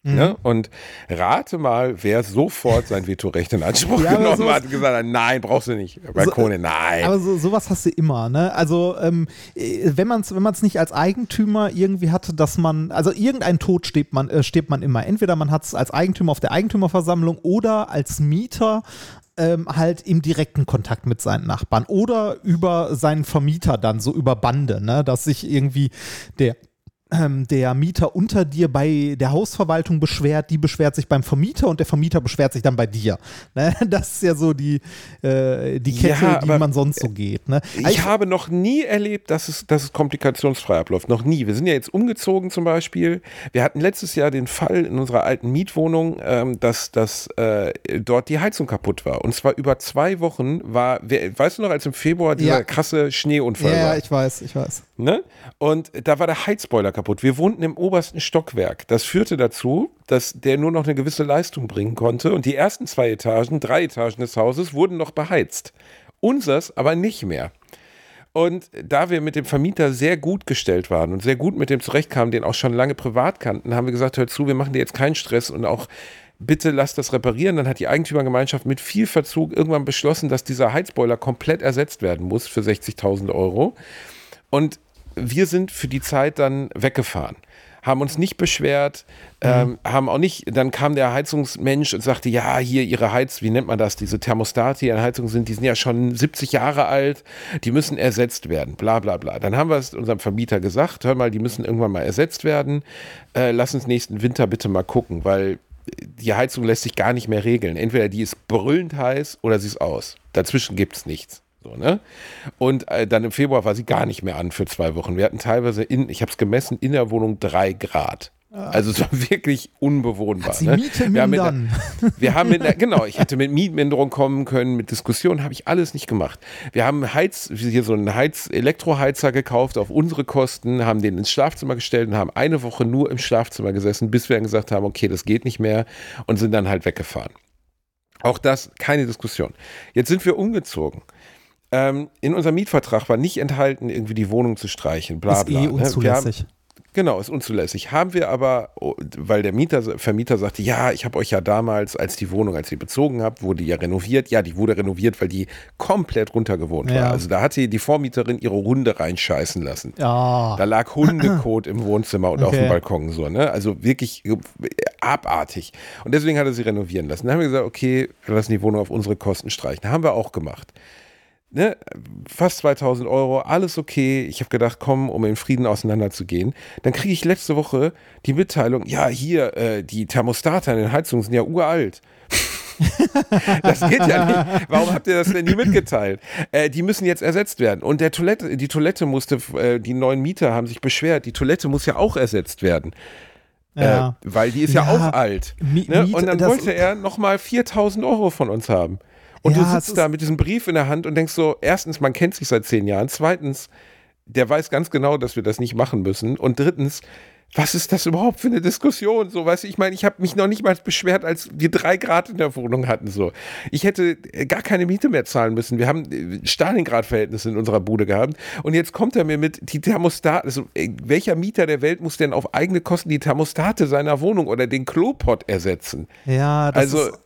Mhm. Ne? Und rate mal, wer sofort sein Vetorecht in Anspruch ja, genommen hat und gesagt hat, nein, brauchst du nicht. Balkone, so, nein. Aber so, sowas hast du immer, ne? Also ähm, äh, wenn man es wenn nicht als Eigentümer irgendwie hatte, dass man, also irgendein Tod steht man, äh, steht man immer. Entweder man hat es als Eigentümer auf der Eigentümerversammlung oder als Mieter ähm, halt im direkten Kontakt mit seinen Nachbarn oder über seinen Vermieter dann, so über Bande, ne? Dass sich irgendwie der der Mieter unter dir bei der Hausverwaltung beschwert, die beschwert sich beim Vermieter und der Vermieter beschwert sich dann bei dir. Ne? Das ist ja so die, äh, die Kette, ja, die man sonst so geht. Ne? Ich also, habe noch nie erlebt, dass es, dass es komplikationsfrei abläuft. Noch nie. Wir sind ja jetzt umgezogen zum Beispiel. Wir hatten letztes Jahr den Fall in unserer alten Mietwohnung, ähm, dass, dass äh, dort die Heizung kaputt war. Und zwar über zwei Wochen war, wer, weißt du noch, als im Februar dieser ja. krasse Schneeunfall ja, war? Ja, ich weiß, ich weiß. Ne? Und da war der Heizboiler kaputt. Wir wohnten im obersten Stockwerk. Das führte dazu, dass der nur noch eine gewisse Leistung bringen konnte. Und die ersten zwei Etagen, drei Etagen des Hauses wurden noch beheizt. Unsers aber nicht mehr. Und da wir mit dem Vermieter sehr gut gestellt waren und sehr gut mit dem zurechtkamen, den auch schon lange privat kannten, haben wir gesagt, hör zu, wir machen dir jetzt keinen Stress und auch bitte lass das reparieren. Dann hat die Eigentümergemeinschaft mit viel Verzug irgendwann beschlossen, dass dieser Heizboiler komplett ersetzt werden muss für 60.000 Euro. Und wir sind für die Zeit dann weggefahren haben uns nicht beschwert, ähm, mhm. haben auch nicht, dann kam der Heizungsmensch und sagte, ja, hier ihre Heiz, wie nennt man das, diese Thermostate, die an Heizung sind, die sind ja schon 70 Jahre alt, die müssen ersetzt werden, bla bla bla. Dann haben wir es unserem Vermieter gesagt, hör mal, die müssen irgendwann mal ersetzt werden, äh, lass uns nächsten Winter bitte mal gucken, weil die Heizung lässt sich gar nicht mehr regeln. Entweder die ist brüllend heiß oder sie ist aus. Dazwischen gibt es nichts. So, ne? Und äh, dann im Februar war sie gar nicht mehr an für zwei Wochen. Wir hatten teilweise in, ich habe es gemessen, in der Wohnung drei Grad. Ah. Also es war wirklich unbewohnbar. Hat sie ne? Miete wir haben, mit, wir haben mit, genau, ich hätte mit Mietminderung kommen können, mit Diskussionen habe ich alles nicht gemacht. Wir haben Heiz, hier so einen Heiz, Elektroheizer gekauft auf unsere Kosten, haben den ins Schlafzimmer gestellt und haben eine Woche nur im Schlafzimmer gesessen, bis wir dann gesagt haben, okay, das geht nicht mehr und sind dann halt weggefahren. Auch das keine Diskussion. Jetzt sind wir umgezogen. Ähm, in unserem Mietvertrag war nicht enthalten, irgendwie die Wohnung zu streichen, bla bla. Ist eh ne? unzulässig. Genau, ist unzulässig. Haben wir aber, oh, weil der Mieter, Vermieter sagte, ja, ich habe euch ja damals, als die Wohnung, als ihr bezogen habt, wurde ja renoviert. Ja, die wurde renoviert, weil die komplett runtergewohnt Ja. war. Also da hatte die Vormieterin ihre Hunde reinscheißen lassen. Ja. Da lag Hundekot im Wohnzimmer und auf Okay. dem Balkon so, ne? Also wirklich abartig. Und deswegen hat er sie renovieren lassen. Dann haben wir gesagt, okay, wir lassen die Wohnung auf unsere Kosten streichen. Haben wir auch gemacht. Ne? Fast 2000 Euro, alles okay. Ich habe gedacht, komm, um in Frieden auseinanderzugehen. Dann kriege ich letzte Woche die Mitteilung, ja, hier, äh, die Thermostate an den Heizungen sind ja uralt. Das geht ja nicht. Warum habt ihr das denn nie mitgeteilt? Äh, die müssen jetzt ersetzt werden. Und der Toilette, die Toilette musste, äh, die neuen Mieter haben sich beschwert, die Toilette muss ja auch ersetzt werden. ja. Äh, weil die ist ja, Ja, auch alt. Mi- Ne? Und dann das- wollte er nochmal 4000 Euro von uns haben. Und Ja, du sitzt da mit diesem Brief in der Hand und denkst so, erstens, man kennt sich seit zehn Jahren. Zweitens, der weiß ganz genau, dass wir das nicht machen müssen. Und drittens, was ist das überhaupt für eine Diskussion? So, weißt du, ich meine, ich habe mich noch nicht mal beschwert, als wir drei Grad in der Wohnung hatten. So, ich hätte äh, gar keine Miete mehr zahlen müssen. Wir haben äh, Stalingrad-Verhältnisse in unserer Bude gehabt. Und jetzt kommt er mir mit die Thermostate. Also, äh, welcher Mieter der Welt muss denn auf eigene Kosten die Thermostate seiner Wohnung oder den Klopot ersetzen? Ja, das Also, ist,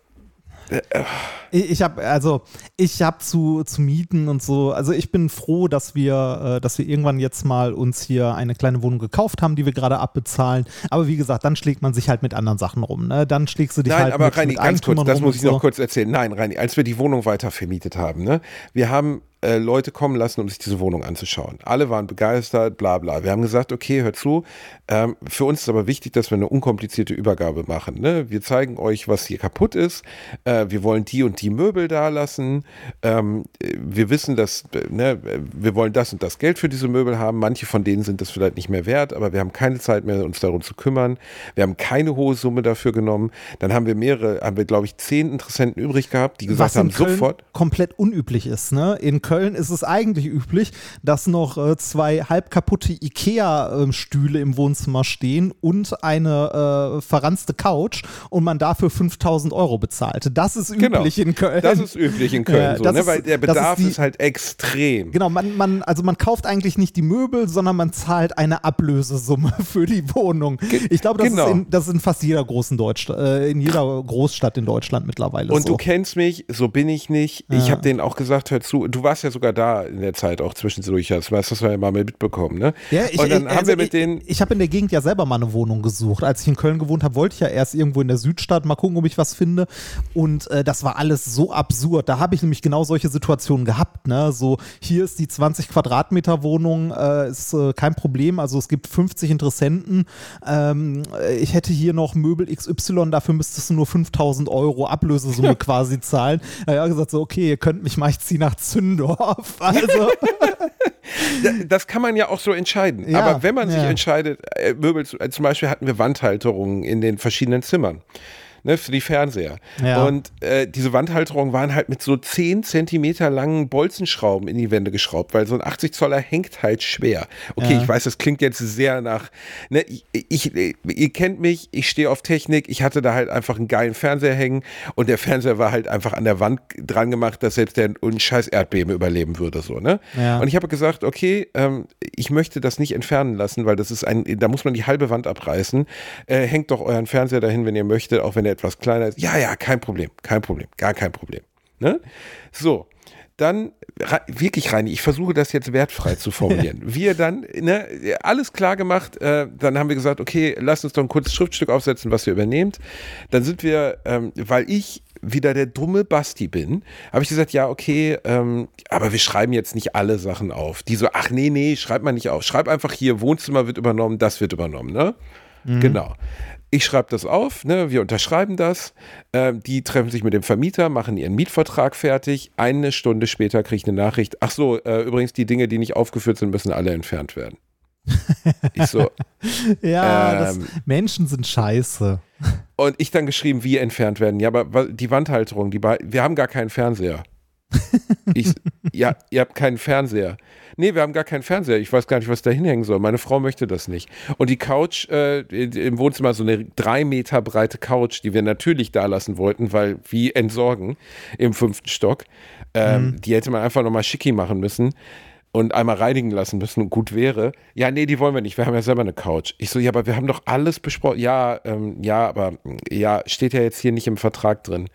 ich, ich habe also ich habe zu, zu mieten und so. Also ich bin froh, dass wir, äh, dass wir irgendwann jetzt mal uns hier eine kleine Wohnung gekauft haben, die wir gerade abbezahlen. Aber wie gesagt, dann schlägt man sich halt mit anderen Sachen rum. Ne? Dann schlägst du dich Nein, halt aber mit, Reini, mit ganz kurz, das muss ich noch so. kurz erzählen. Nein, Reini, als wir die Wohnung weiter vermietet haben, ne, wir haben äh, Leute kommen lassen, um sich diese Wohnung anzuschauen. Alle waren begeistert, bla bla. Wir haben gesagt, okay, hört zu, ähm, für uns ist aber wichtig, dass wir eine unkomplizierte Übergabe machen. Ne? Wir zeigen euch, was hier kaputt ist. Äh, wir wollen die und die Möbel da lassen. Ähm, äh, wir wissen, dass äh, ne, wir wollen das und das Geld für diese Möbel haben. Manche von denen sind das vielleicht nicht mehr wert, aber wir haben keine Zeit mehr, uns darum zu kümmern. Wir haben keine hohe Summe dafür genommen. Dann haben wir mehrere, haben wir, glaube ich, zehn Interessenten übrig gehabt, die gesagt haben, Köln sofort. komplett unüblich ist. Ne? In Köln ist es eigentlich üblich, dass noch äh, zwei halb kaputte Ikea-Stühle im Wohnzimmer stehen und eine äh, verranzte Couch und man dafür 5000 Euro bezahlt. Das ist üblich in Köln. Genau. Das ist üblich in Köln Ja, so, ne? ist- weil der das ist Bedarf die- ist, halt extrem. Genau, man, man, also man kauft eigentlich nicht die Möbel, sondern man zahlt eine Ablösesumme für die Wohnung. Ich glaube, das, genau. ist in, das ist in fast jeder großen Deutschland, äh, in jeder Großstadt in Deutschland mittlerweile Und so. du kennst mich, so bin ich nicht. Ich Ja. habe denen auch gesagt, hör zu, du warst ja sogar da in der Zeit auch zwischendurch, das hast du ja mal mitbekommen, ne? Ja, ich, und dann ich, haben also wir mit ich, denen, Ich habe in der Gegend ja selber mal eine Wohnung gesucht. Als ich in Köln gewohnt habe, wollte ich ja erst irgendwo in der Südstadt mal gucken, ob ich was finde. Und äh, das war alles so absurd. Da habe ich nämlich genau solche Situationen gehabt. Ne? So, hier ist die 20 Quadratmeter Wohnung, äh, ist äh, kein Problem. Also es gibt 50 Interessenten. Ähm, äh, ich hätte hier noch Möbel XY, dafür müsstest du nur 5000 Euro Ablösesumme quasi zahlen. Da habe ich gesagt, so, okay, ihr könnt mich mal, ich ziehe nach Zündorf. Also, das kann man ja auch so entscheiden. Ja, Aber wenn man sich ja. entscheidet, äh, Möbel, zu- äh, zum Beispiel hatten wir Wandhalterungen in den verschiedenen Zimmern. Ne, für die Fernseher. Ja. Und äh, diese Wandhalterungen waren halt mit so 10 Zentimeter langen Bolzenschrauben in die Wände geschraubt, weil so ein 80 Zoller hängt halt schwer. Okay, Ja. ich weiß, das klingt jetzt sehr nach, ne, ich, ich, ihr kennt mich, ich stehe auf Technik, ich hatte da halt einfach einen geilen Fernseher hängen und der Fernseher war halt einfach an der Wand dran gemacht, dass selbst der ein scheiß Erdbeben überleben würde, so, ne? Ja. Und ich habe gesagt, okay, ähm, ich möchte das nicht entfernen lassen, weil das ist ein, da muss man die halbe Wand abreißen. Äh, hängt doch euren Fernseher dahin, wenn ihr möchtet, auch wenn er etwas kleiner ist. Ja, ja, kein Problem, kein Problem, gar kein Problem. Ne? So, dann wirklich rein, ich versuche das jetzt wertfrei zu formulieren. Wir dann, ne, alles klar gemacht, äh, dann haben wir gesagt, okay, lass uns doch ein kurzes Schriftstück aufsetzen, was ihr übernehmt. Dann sind wir, ähm, weil ich wieder der dumme Basti bin, habe ich gesagt, ja, okay, ähm, aber wir schreiben jetzt nicht alle Sachen auf. Die so, ach nee, nee, schreib mal nicht auf. Schreib einfach hier, Wohnzimmer wird übernommen, das wird übernommen, ne? Genau. Ich schreibe das auf, ne, wir unterschreiben das. Ähm, die treffen sich mit dem Vermieter, machen ihren Mietvertrag fertig. Eine Stunde später kriege ich eine Nachricht. Ach so, äh, übrigens, die Dinge, die nicht aufgeführt sind, müssen alle entfernt werden. Ich so, ja, das, Ähm. Menschen sind scheiße. und ich dann geschrieben, wie entfernt werden. Ja, aber die Wandhalterung, die wir haben gar keinen Fernseher. Ich, ja, ihr habt keinen Fernseher. Nee, wir haben gar keinen Fernseher. Ich weiß gar nicht, was da hinhängen soll. Meine Frau möchte das nicht. Und die Couch äh, im Wohnzimmer, so eine drei Meter breite Couch, die wir natürlich da lassen wollten, weil wie entsorgen im fünften Stock. Ähm, Die hätte man einfach nochmal schicki machen müssen. und einmal reinigen lassen müssen und gut wäre. Ja, nee, die wollen wir nicht. Wir haben ja selber eine Couch. Ich so, ja, aber wir haben doch alles besprochen. Ja, ähm, ja, aber ja, steht ja jetzt hier nicht im Vertrag drin.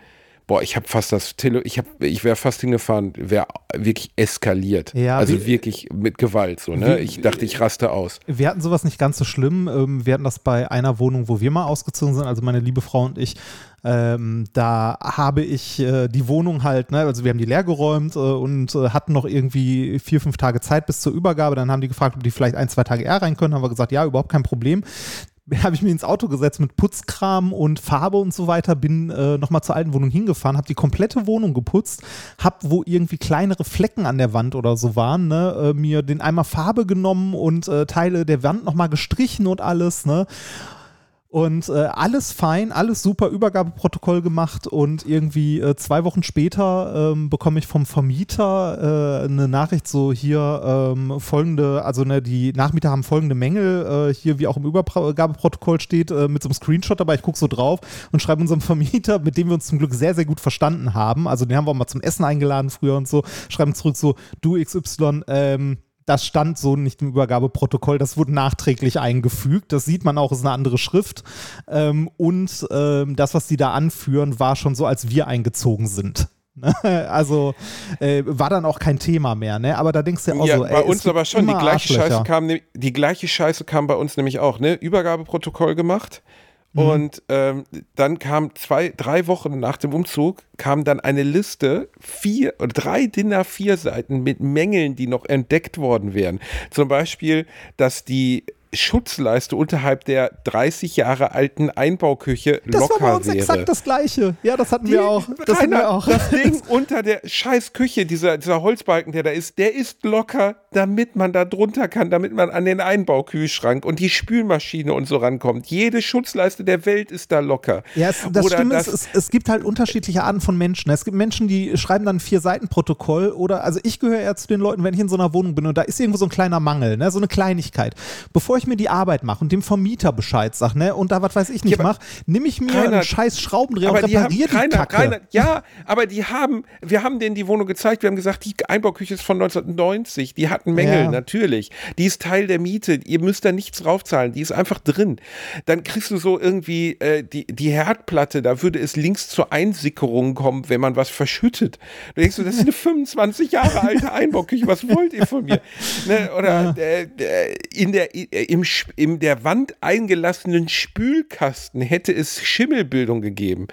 Boah, ich habe fast das Tele ich habe ich wäre fast hingefahren, wäre wirklich eskaliert. Ja, also wie- wirklich mit Gewalt so, ne? Wie- Ich dachte, ich raste aus. Wir hatten sowas nicht ganz so schlimm. Ähm, Wir hatten das bei einer Wohnung, wo wir mal ausgezogen sind, also meine liebe Frau und ich. Ähm, da habe ich äh, die Wohnung halt, ne, also wir haben die leer geräumt äh, und äh, hatten noch irgendwie vier, fünf Tage Zeit bis zur Übergabe. Dann haben die gefragt, ob die vielleicht ein, zwei Tage eher rein können. Haben wir gesagt, ja, überhaupt kein Problem. Habe ich mir ins Auto gesetzt mit Putzkram und Farbe und so weiter, bin äh, nochmal zur alten Wohnung hingefahren, habe die komplette Wohnung geputzt, habe, wo irgendwie kleinere Flecken an der Wand oder so waren, ne, äh, mir den Eimer Farbe genommen und äh, Teile der Wand nochmal gestrichen und alles, ne. Und äh, alles fein, alles super, Übergabeprotokoll gemacht und irgendwie äh, zwei Wochen später ähm, bekomme ich vom Vermieter äh, eine Nachricht so hier ähm, folgende, also ne, die Nachmieter haben folgende Mängel, äh, hier wie auch im Übergabeprotokoll steht, äh, mit so einem Screenshot dabei, ich gucke so drauf und schreibe unserem Vermieter, mit dem wir uns zum Glück sehr, sehr gut verstanden haben, also den haben wir auch mal zum Essen eingeladen früher und so, schreiben zurück so, du XY, ähm, das stand so nicht im Übergabeprotokoll, das wurde nachträglich eingefügt. Das sieht man auch, ist eine andere Schrift. Ähm, und ähm, das, was die da anführen, war schon so, als wir eingezogen sind. Also äh, war dann auch kein Thema mehr, ne? Aber da denkst du ja auch ja, so, ey, bei uns aber schon, die gleiche, Arschlöcher. Scheiße kam, ne- die gleiche Scheiße kam bei uns nämlich auch, ne? Übergabeprotokoll gemacht. Mhm. Und ähm, dann kam zwei, drei Wochen nach dem Umzug, kam dann eine Liste, vier oder drei DIN A4 Seiten mit Mängeln, die noch entdeckt worden wären. Zum Beispiel, dass die Schutzleiste unterhalb der 30 Jahre alten Einbauküche Das locker war bei uns wäre. exakt das Gleiche. Ja, das hatten wir auch. Das hatten Rainer, wir auch. Das Ding unter der scheiß Küche, dieser, dieser Holzbalken, der da ist, der ist locker, damit man da drunter kann, damit man an den Einbaukühlschrank und die Spülmaschine und so rankommt. Jede Schutzleiste der Welt ist da locker. Ja, es, das das- ist, es, es gibt halt unterschiedliche Arten von Menschen. Es gibt Menschen, die schreiben dann vier Seiten Protokoll oder, also ich gehöre eher zu den Leuten, wenn ich in so einer Wohnung bin und da ist irgendwo so ein kleiner Mangel, ne, so eine Kleinigkeit. Bevor ich mir die Arbeit mache und dem Vermieter Bescheid sage, ne, und da was weiß ich nicht Ja, mache, nehme ich mir Rainer, einen scheiß Schraubendreher und die haben, repariere die Rainer, Kacke. Rainer, ja, aber die haben, wir haben denen die Wohnung gezeigt, wir haben gesagt, die Einbauküche ist von 1990, die hatten Mängel, Ja. natürlich. Die ist Teil der Miete, ihr müsst da nichts draufzahlen, die ist einfach drin. Dann kriegst du so irgendwie äh, die, die Herdplatte, da würde es links zur Einsickerung kommen, wenn man was verschüttet. Da denkst du, das ist eine 25 Jahre alte Einbauküche, was wollt ihr von mir? Ne, oder äh, äh, in der, äh, im, in der Wand eingelassenen Spülkasten hätte es Schimmelbildung gegeben.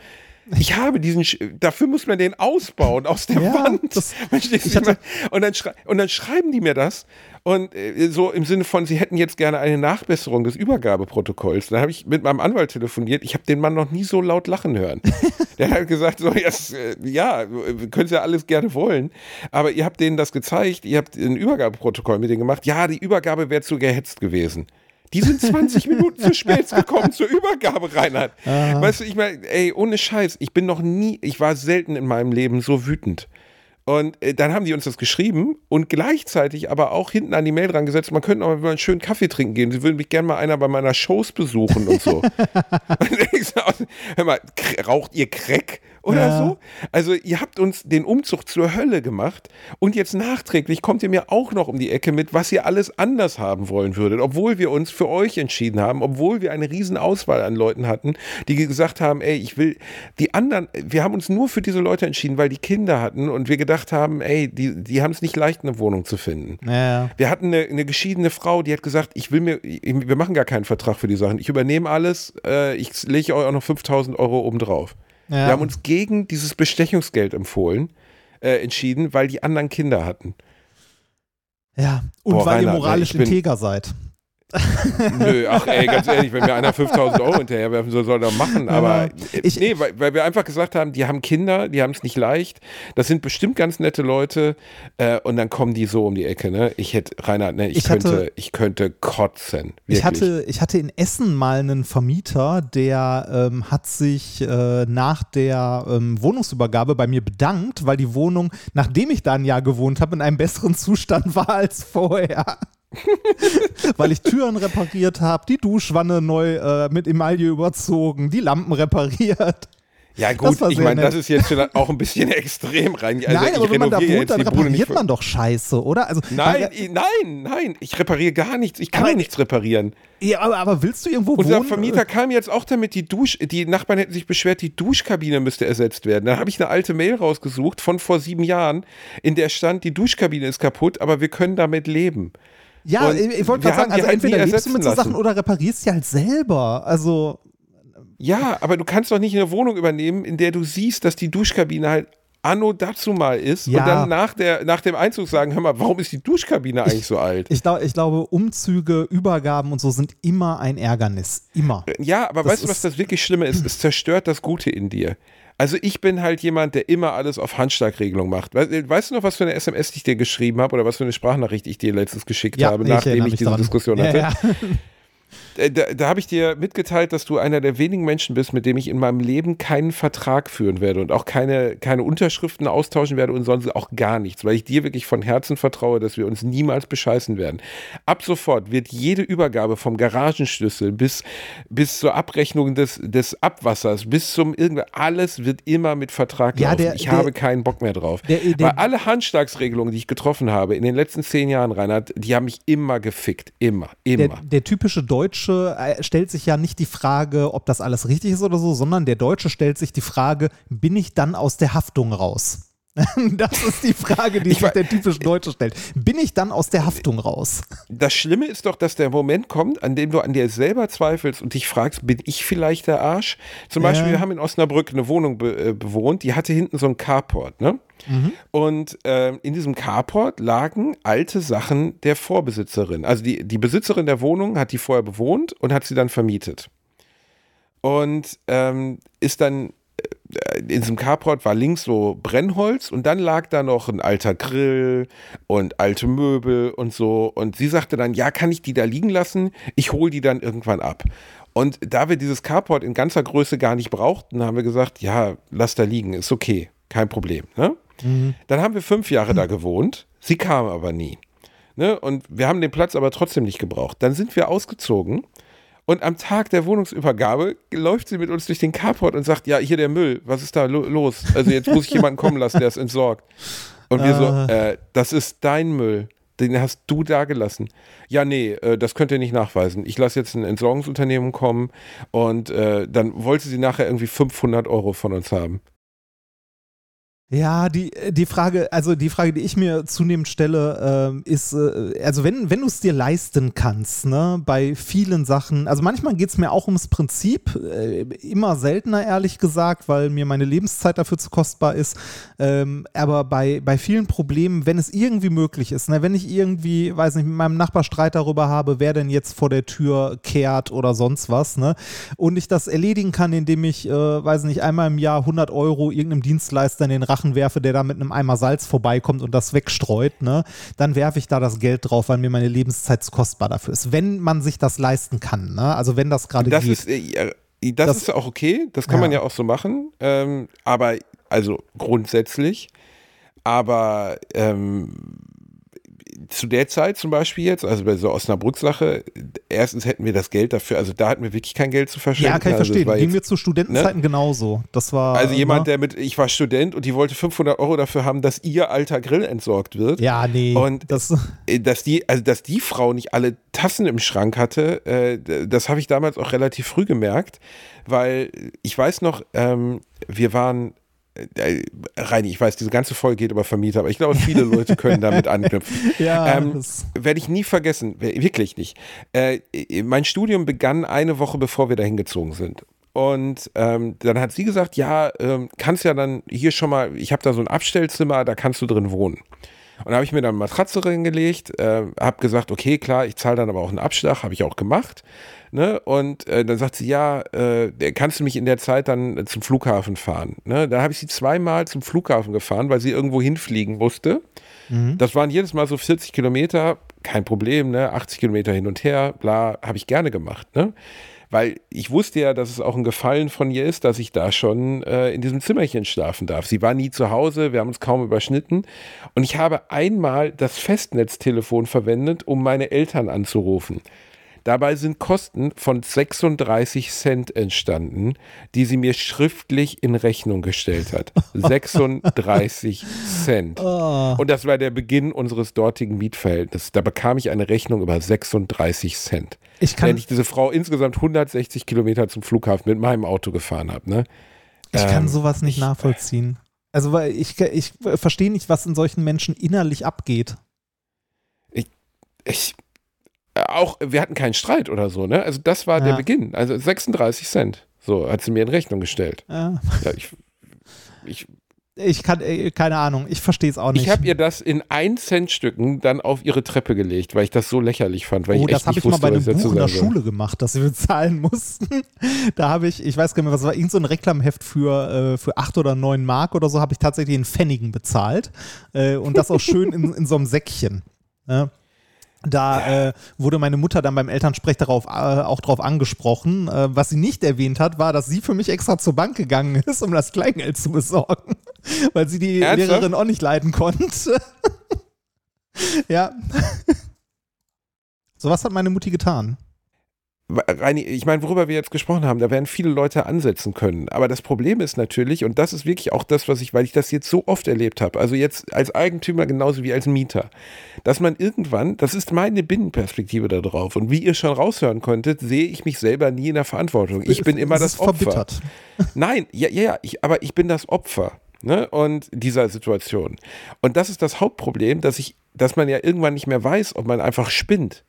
Ich habe diesen, Sch dafür muss man den ausbauen aus der Ja, Wand. das- hatte- und, dann und dann schreiben die mir das und äh, so im Sinne von, sie hätten jetzt gerne eine Nachbesserung des Übergabeprotokolls. Dann habe ich mit meinem Anwalt telefoniert. Ich habe den Mann noch nie so laut lachen hören. Der hat gesagt, so, yes, äh, ja, wir können ja alles gerne wollen, aber ihr habt denen das gezeigt, ihr habt ein Übergabeprotokoll mit denen gemacht. Ja, die Übergabe wäre zu gehetzt gewesen. Die sind 20 Minuten zu spät gekommen zur Übergabe, Reinhard. Weißt du, ich meine, ey, ohne Scheiß, ich bin noch nie, ich war selten in meinem Leben so wütend. Und äh, dann haben die uns das geschrieben und gleichzeitig aber auch hinten an die Mail dran gesetzt, man könnte auch mal einen schönen Kaffee trinken gehen. Sie würden mich gerne mal einer bei meiner Shows besuchen und so. und ich so, hör mal, raucht ihr Crack oder Ja. so? Also ihr habt uns den Umzug zur Hölle gemacht und jetzt nachträglich kommt ihr mir auch noch um die Ecke mit, was ihr alles anders haben wollen würdet, obwohl wir uns für euch entschieden haben, obwohl wir eine riesen Auswahl an Leuten hatten, die gesagt haben, ey, ich will die anderen, wir haben uns nur für diese Leute entschieden, weil die Kinder hatten und wir gedacht haben, ey, die, die haben es nicht leicht, eine Wohnung zu finden. Ja, Wir hatten eine, eine geschiedene Frau, die hat gesagt, ich will mir, wir machen gar keinen Vertrag für die Sachen. Ich übernehme alles, äh, ich lege euch auch noch 5000 Euro obendrauf. Ja. Wir haben uns gegen dieses Bestechungsgeld empfohlen, äh, entschieden, weil die anderen Kinder hatten. ja. Und Boah, weil ihr Reinhard, ne, moralisch integer seid. Nö, ach ey, ganz ehrlich, wenn mir einer 5000 Euro hinterherwerfen soll, soll er machen. Aber äh, Ich- nee, weil, weil wir einfach gesagt haben, die haben Kinder, die haben es nicht leicht. Das sind bestimmt ganz nette Leute. Äh, und dann kommen die so um die Ecke. Ne? Ich hätte, Reinhard, ne, ich, Ich hatte- könnte, ich könnte kotzen. Wirklich. Ich hatte, ich hatte in Essen mal einen Vermieter, der ähm, hat sich äh, nach der ähm, Wohnungsübergabe bei mir bedankt, weil die Wohnung, nachdem ich da ein Jahr gewohnt habe, in einem besseren Zustand war als vorher. weil ich Türen repariert habe, die Duschwanne neu äh, mit Emaille überzogen, die Lampen repariert. Ja gut, ich meine, das ist jetzt auch ein bisschen extrem rein. Also nein, aber wenn man da wohnt, dann repariert man doch Scheiße, oder? Also, nein, ich, nein, nein, ich repariere gar nichts. Ich kann aber, nichts reparieren. Ja, aber, aber willst du irgendwo Unser wohnen? Unser Vermieter kam jetzt auch damit, die Dusch, die Nachbarn hätten sich beschwert, die Duschkabine müsste ersetzt werden. Da habe ich eine alte Mail rausgesucht von vor sieben Jahren, in der stand, die Duschkabine ist kaputt, aber wir können damit leben. Ja, und ich wollte gerade sagen, also halt entweder lebst du mit so Sachen oder reparierst sie halt selber. Also ja, aber du kannst doch nicht eine Wohnung übernehmen, in der du siehst, dass die Duschkabine halt anno dazu mal ist ja. und dann nach, der, nach dem Einzug sagen, hör mal, warum ist die Duschkabine eigentlich ich, so alt? Ich, glaub, ich glaube, Umzüge, Übergaben und so sind immer ein Ärgernis. Immer. Ja, aber das weißt du, was das wirklich Schlimme ist? Es zerstört das Gute in dir. Also ich bin halt jemand, der immer alles auf Handschlagregelung macht. Weißt, weißt, du noch, was für eine SMS ich dir geschrieben habe oder was für eine Sprachnachricht ich dir letztens geschickt ja, habe, nachdem ich, ich diese dran. Diskussion hatte? Ja, ja. Äh, da, da habe ich dir mitgeteilt, dass du einer der wenigen Menschen bist, mit dem ich in meinem Leben keinen Vertrag führen werde und auch keine, keine Unterschriften austauschen werde und sonst auch gar nichts, weil ich dir wirklich von Herzen vertraue, dass wir uns niemals bescheißen werden. Ab sofort wird jede Übergabe vom Garagenschlüssel bis, bis zur Abrechnung des, des Abwassers, bis zum irgendwas, alles wird immer mit Vertrag ja, laufen. Der, ich der, habe keinen Bock mehr drauf. Der, weil alle Handschlagsregelungen, die ich getroffen habe in den letzten zehn Jahren, Reinhard, die haben mich immer gefickt. Immer, immer. der typische Deutsche Deutsche äh, stellt sich ja nicht die Frage, ob das alles richtig ist oder so, sondern der Deutsche stellt sich die Frage, bin ich dann aus der Haftung raus? Das ist die Frage, die ich sich der typisch Deutsche stellt. Bin ich dann aus der Haftung raus? Das Schlimme ist doch, dass der Moment kommt, an dem du an dir selber zweifelst und dich fragst, bin ich vielleicht der Arsch? Zum ja. Beispiel, wir haben in Osnabrück eine Wohnung be äh, bewohnt, die hatte hinten so ein Carport, ne? Mhm. Und äh, in diesem Carport lagen alte Sachen der Vorbesitzerin. Also die, die Besitzerin der Wohnung hat die vorher bewohnt und hat sie dann vermietet. Und ähm, ist dann in diesem Carport war links so Brennholz und dann lag da noch ein alter Grill und alte Möbel und so. Und sie sagte dann, ja, kann ich die da liegen lassen? Ich hole die dann irgendwann ab. Und da wir dieses Carport in ganzer Größe gar nicht brauchten, haben wir gesagt, ja, lass da liegen, ist okay, kein Problem. Ne? Mhm. Dann haben wir fünf Jahre da gewohnt. Sie kam aber nie. Ne? Und wir haben den Platz aber trotzdem nicht gebraucht. Dann sind wir ausgezogen. Und am Tag der Wohnungsübergabe läuft sie mit uns durch den Carport und sagt, ja, hier der Müll, was ist da lo los? Also jetzt muss ich jemanden kommen lassen, der es entsorgt. Und wir so, ah. äh, das ist dein Müll. Den hast du da gelassen. Ja, nee, äh, das könnt ihr nicht nachweisen. Ich lasse jetzt ein Entsorgungsunternehmen kommen und äh, dann wollte sie nachher irgendwie 500 Euro von uns haben. Ja, die, die Frage, also die Frage, die ich mir zunehmend stelle, äh, ist, äh, also wenn, wenn du es dir leisten kannst, ne, bei vielen Sachen, also manchmal geht es mir auch ums Prinzip, äh, immer seltener ehrlich gesagt, weil mir meine Lebenszeit dafür zu kostbar ist, ähm, aber bei, bei vielen Problemen, wenn es irgendwie möglich ist, ne, wenn ich irgendwie, weiß nicht, mit meinem Nachbar Streit darüber habe, wer denn jetzt vor der Tür kehrt oder sonst was, ne, und ich das erledigen kann, indem ich, äh, weiß nicht, einmal im Jahr 100 Euro irgendeinem Dienstleister in den Rachen Drachen werfe, der da mit einem Eimer Salz vorbeikommt und das wegstreut, ne, dann werfe ich da das Geld drauf, weil mir meine Lebenszeit zu kostbar dafür ist. Wenn man sich das leisten kann, ne? Also wenn das gerade geht. Ist, äh, das, das, ist auch okay, das kann ja. man ja auch so machen. Ähm, aber, also grundsätzlich. Aber ähm, zu der Zeit zum Beispiel jetzt, also bei so Osnabrück-Sache, erstens hätten wir das Geld dafür, also da hatten wir wirklich kein Geld zu verschenken. Ja, kann ich also verstehen. Ging mir zu Studentenzeiten ne? genauso. Das war. Also jemand, ne? der mit, ich war Student und die wollte 500 Euro dafür haben, dass ihr alter Grill entsorgt wird. Ja, nee. Und das, äh, dass die, also dass die Frau nicht alle Tassen im Schrank hatte, äh, das habe ich damals auch relativ früh gemerkt, weil ich weiß noch, ähm, wir waren äh, Reini, ich weiß, diese ganze Folge geht über Vermieter, aber ich glaube, viele Leute können damit anknüpfen. ja, ähm, Werde ich nie vergessen, wirklich nicht. Äh, mein Studium begann eine Woche bevor wir dahin gezogen sind. Und ähm, dann hat sie gesagt, ja, ähm, kannst ja dann hier schon mal, ich habe da so ein Abstellzimmer, da kannst du drin wohnen. Und da habe ich mir dann eine Matratze reingelegt, äh, habe gesagt, okay, klar, ich zahle dann aber auch einen Abschlag, habe ich auch gemacht. Ne? Und äh, dann sagt sie, ja, äh, kannst du mich in der Zeit dann zum Flughafen fahren? Ne? Da habe ich sie zweimal zum Flughafen gefahren, weil sie irgendwo hinfliegen musste. Mhm. Das waren jedes Mal so 40 Kilometer, kein Problem, ne? 80 Kilometer hin und her, bla, habe ich gerne gemacht. Ne? Weil ich wusste ja, dass es auch ein Gefallen von ihr ist, dass ich da schon äh, in diesem Zimmerchen schlafen darf. Sie war nie zu Hause, wir haben uns kaum überschnitten. Und ich habe einmal das Festnetztelefon verwendet, um meine Eltern anzurufen Dabei sind Kosten von 36 Cent entstanden, die sie mir schriftlich in Rechnung gestellt hat. 36 Cent. Oh. Und das war der Beginn unseres dortigen Mietverhältnisses. Da bekam ich eine Rechnung über 36 Cent. Ich kann, Wenn ich diese Frau insgesamt 160 Kilometer zum Flughafen mit meinem Auto gefahren habe. Ne? ich kann ähm, sowas nicht ich- nachvollziehen. Also, weil ich, ich verstehe nicht, was in solchen Menschen innerlich abgeht. Ich, äh, auch, wir hatten keinen Streit oder so, ne? Also das war der Ja. Beginn. Also 36 Cent. So, hat sie mir in Rechnung gestellt. Ja. Ja, ich ich, Ich kann, äh, keine Ahnung, ich verstehe es auch nicht. ich habe ihr das in 1 Cent Stücken dann auf ihre Treppe gelegt, weil ich das so lächerlich fand, weil Oh, ich das habe ich mal wusste, bei einem Buch in der. Schule gemacht, das wir bezahlen mussten. Da habe ich, ich weiß gar nicht mehr, was war, irgend so ein Reklamheft für, äh, für 8 oder 9 Mark oder so, habe ich tatsächlich in Pfennigen bezahlt. Äh, und das auch schön in, in so einem Säckchen. Ja. Da äh, wurde meine Mutter dann beim Elternsprech darauf, äh, auch drauf angesprochen. Äh, was sie nicht erwähnt hat, war, dass sie für mich extra zur Bank gegangen ist, um das Kleingeld zu besorgen, weil sie die Ernsthaft? Lehrerin auch nicht leiden konnte. ja. So was hat meine Mutti getan. Reini, ich meine, worüber wir jetzt gesprochen haben, da werden viele Leute ansetzen können. Aber das Problem ist natürlich, und das ist wirklich auch das, was ich, weil ich das jetzt so oft erlebt habe, also jetzt als Eigentümer genauso wie als Mieter, dass man irgendwann, das ist meine Binnenperspektive da drauf. Und wie ihr schon raushören konntet, sehe ich mich selber nie in der Verantwortung. Ich bin immer das Opfer. verbittert. Nein, ja, ja, ja, ich, aber ich bin das Opfer. Ne, und dieser Situation. Und das ist das Hauptproblem, dass ich, dass man ja irgendwann nicht mehr weiß, ob man einfach spinnt.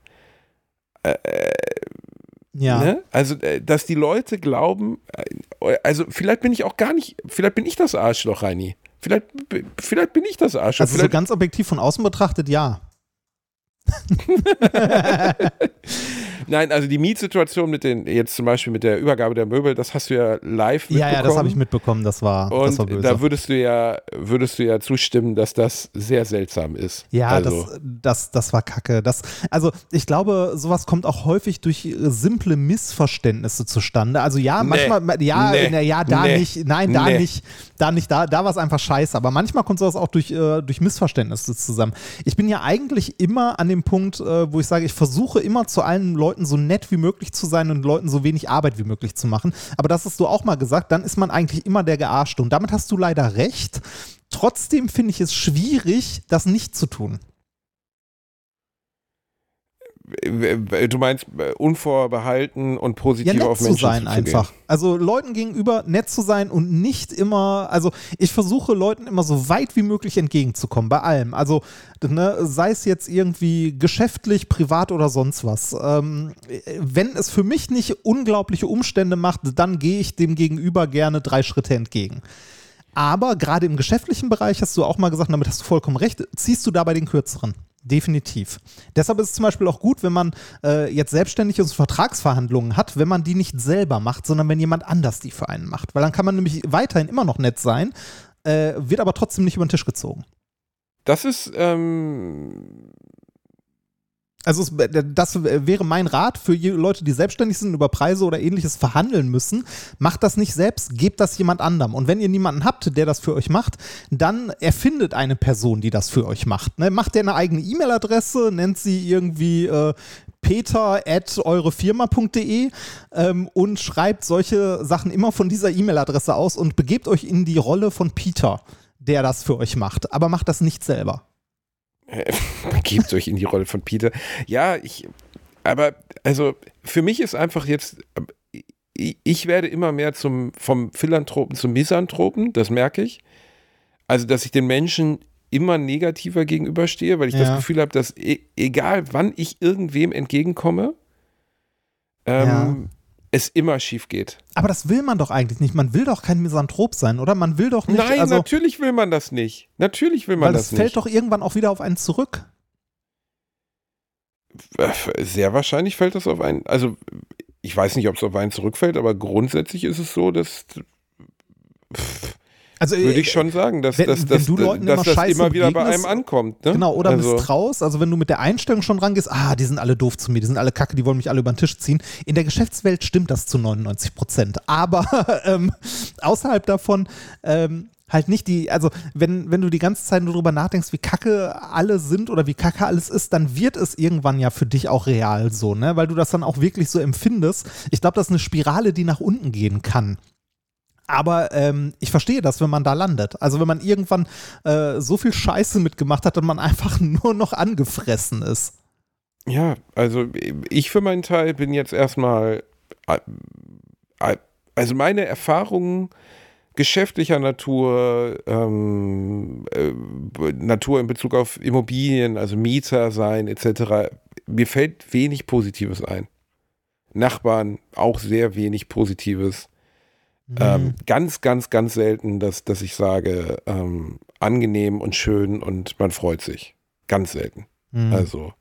Ja. Ne? Also, äh, dass die Leute glauben, äh, also vielleicht bin ich auch gar nicht, vielleicht bin ich das Arschloch, Reini. Vielleicht, vielleicht bin ich das Arschloch. Also so ganz objektiv von außen betrachtet, ja. nein, also die Mietsituation mit den, jetzt zum Beispiel mit der Übergabe der Möbel, das hast du ja live mitbekommen. Ja, ja, das habe ich mitbekommen, das war, das war Und böse. da würdest du ja, würdest du ja zustimmen, dass das sehr seltsam ist. ja, also, das, das, das war kacke. Das, also ich glaube, sowas kommt auch häufig durch äh, simple Missverständnisse zustande. Also ja, Nee. manchmal, ja, Nee. na, ja, da Nee. nicht, nein, da Nee. nicht, da nicht, da, da war es einfach scheiße. Aber manchmal kommt sowas auch durch, äh, durch Missverständnisse zusammen. Ich bin ja eigentlich immer an dem Punkt, äh, wo ich sage, ich versuche immer zu allen Leuten so nett wie möglich zu sein und Leuten so wenig Arbeit wie möglich zu machen. Aber das hast du auch mal gesagt, dann ist man eigentlich immer der Gearschte. Und damit hast du leider recht. Trotzdem finde ich es schwierig, das nicht zu tun. Äh, du meinst äh, unvorbehalten und Ja, positiv nett auf zu Menschen sein zuzugehen. einfach. Also Leuten gegenüber nett zu sein und nicht immer, also ich versuche Leuten immer so weit wie möglich entgegenzukommen, bei allem. Also ne, sei es jetzt irgendwie geschäftlich, privat oder sonst was. Ähm, wenn es für mich nicht unglaubliche Umstände macht, dann gehe ich dem Gegenüber gerne drei Schritte entgegen. Aber gerade im geschäftlichen Bereich hast du auch mal gesagt, damit hast du vollkommen recht, ziehst du dabei den kürzeren. Definitiv. Deshalb ist es zum Beispiel auch gut, wenn man äh, jetzt selbstständig und Vertragsverhandlungen hat, wenn man die nicht selber macht, sondern wenn jemand anders die für einen macht. Weil dann kann man nämlich weiterhin immer noch nett sein, äh, wird aber trotzdem nicht über den Tisch gezogen. Das ist, ähm, Also es, das wäre mein Rat für Leute, die selbstständig sind, über Preise oder ähnliches verhandeln müssen. Macht das nicht selbst, gebt das jemand anderem. Und wenn ihr niemanden habt, der das für euch macht, dann erfindet eine Person, die das für euch macht. Ne? Macht ihr eine eigene E-Mail-Adresse, nennt sie irgendwie äh, peter at eurefirma.de ähm, und schreibt solche Sachen immer von dieser E-Mail-Adresse aus und begebt euch in die Rolle von Peter, der das für euch macht. Aber macht das nicht selber. begebt euch in die Rolle von Peter. Ja, ich, aber also für mich ist einfach jetzt, ich, ich werde immer mehr zum, vom Philanthropen zum Misanthropen, das merke ich. Also, dass ich den Menschen immer negativer gegenüberstehe, weil ich das Ja. Gefühl habe, dass e egal wann ich irgendwem entgegenkomme, ähm, es immer schief geht. Aber das will man doch eigentlich nicht. Man will doch kein Misanthrop sein, oder? Man will doch nicht. Nein, also, natürlich will man das nicht. Natürlich will man weil das das fällt nicht. doch irgendwann auch wieder auf einen zurück. Äh, Sehr wahrscheinlich fällt das auf einen. Also, ich weiß nicht, ob es auf einen zurückfällt, aber grundsätzlich ist es so, dass. Also Würde ich schon sagen, dass, wenn- dass, wenn dass, du Leuten dass immer das immer wieder bei einem ankommt. Ne? Genau, oder also, misstraust. Also wenn du mit der Einstellung schon rangehst, ah, die sind alle doof zu mir, die sind alle kacke, die wollen mich alle über den Tisch ziehen. In der Geschäftswelt stimmt das zu 99 Prozent. Aber ähm, außerhalb davon, ähm, Halt nicht die, also wenn, wenn du die ganze Zeit nur drüber nachdenkst, wie kacke alle sind oder wie kacke alles ist, dann wird es irgendwann ja für dich auch real so, ne? Weil du das dann auch wirklich so empfindest. Ich glaube, das ist eine Spirale, die nach unten gehen kann. Aber ähm, ich verstehe das, wenn man da landet. Also wenn man irgendwann äh, so viel Scheiße mitgemacht hat und man einfach nur noch angefressen ist. Ja, also ich für meinen Teil bin jetzt erstmal, äh, äh, also meine Erfahrungen geschäftlicher Natur, ähm, äh, Natur in Bezug auf Immobilien, also Mieter sein etc., mir fällt wenig Positives ein. Nachbarn auch sehr wenig Positives. Mhm. Ähm, ganz, ganz, ganz selten, dass, dass ich sage, ähm, angenehm und schön und man freut sich. Ganz selten. Mhm. Also.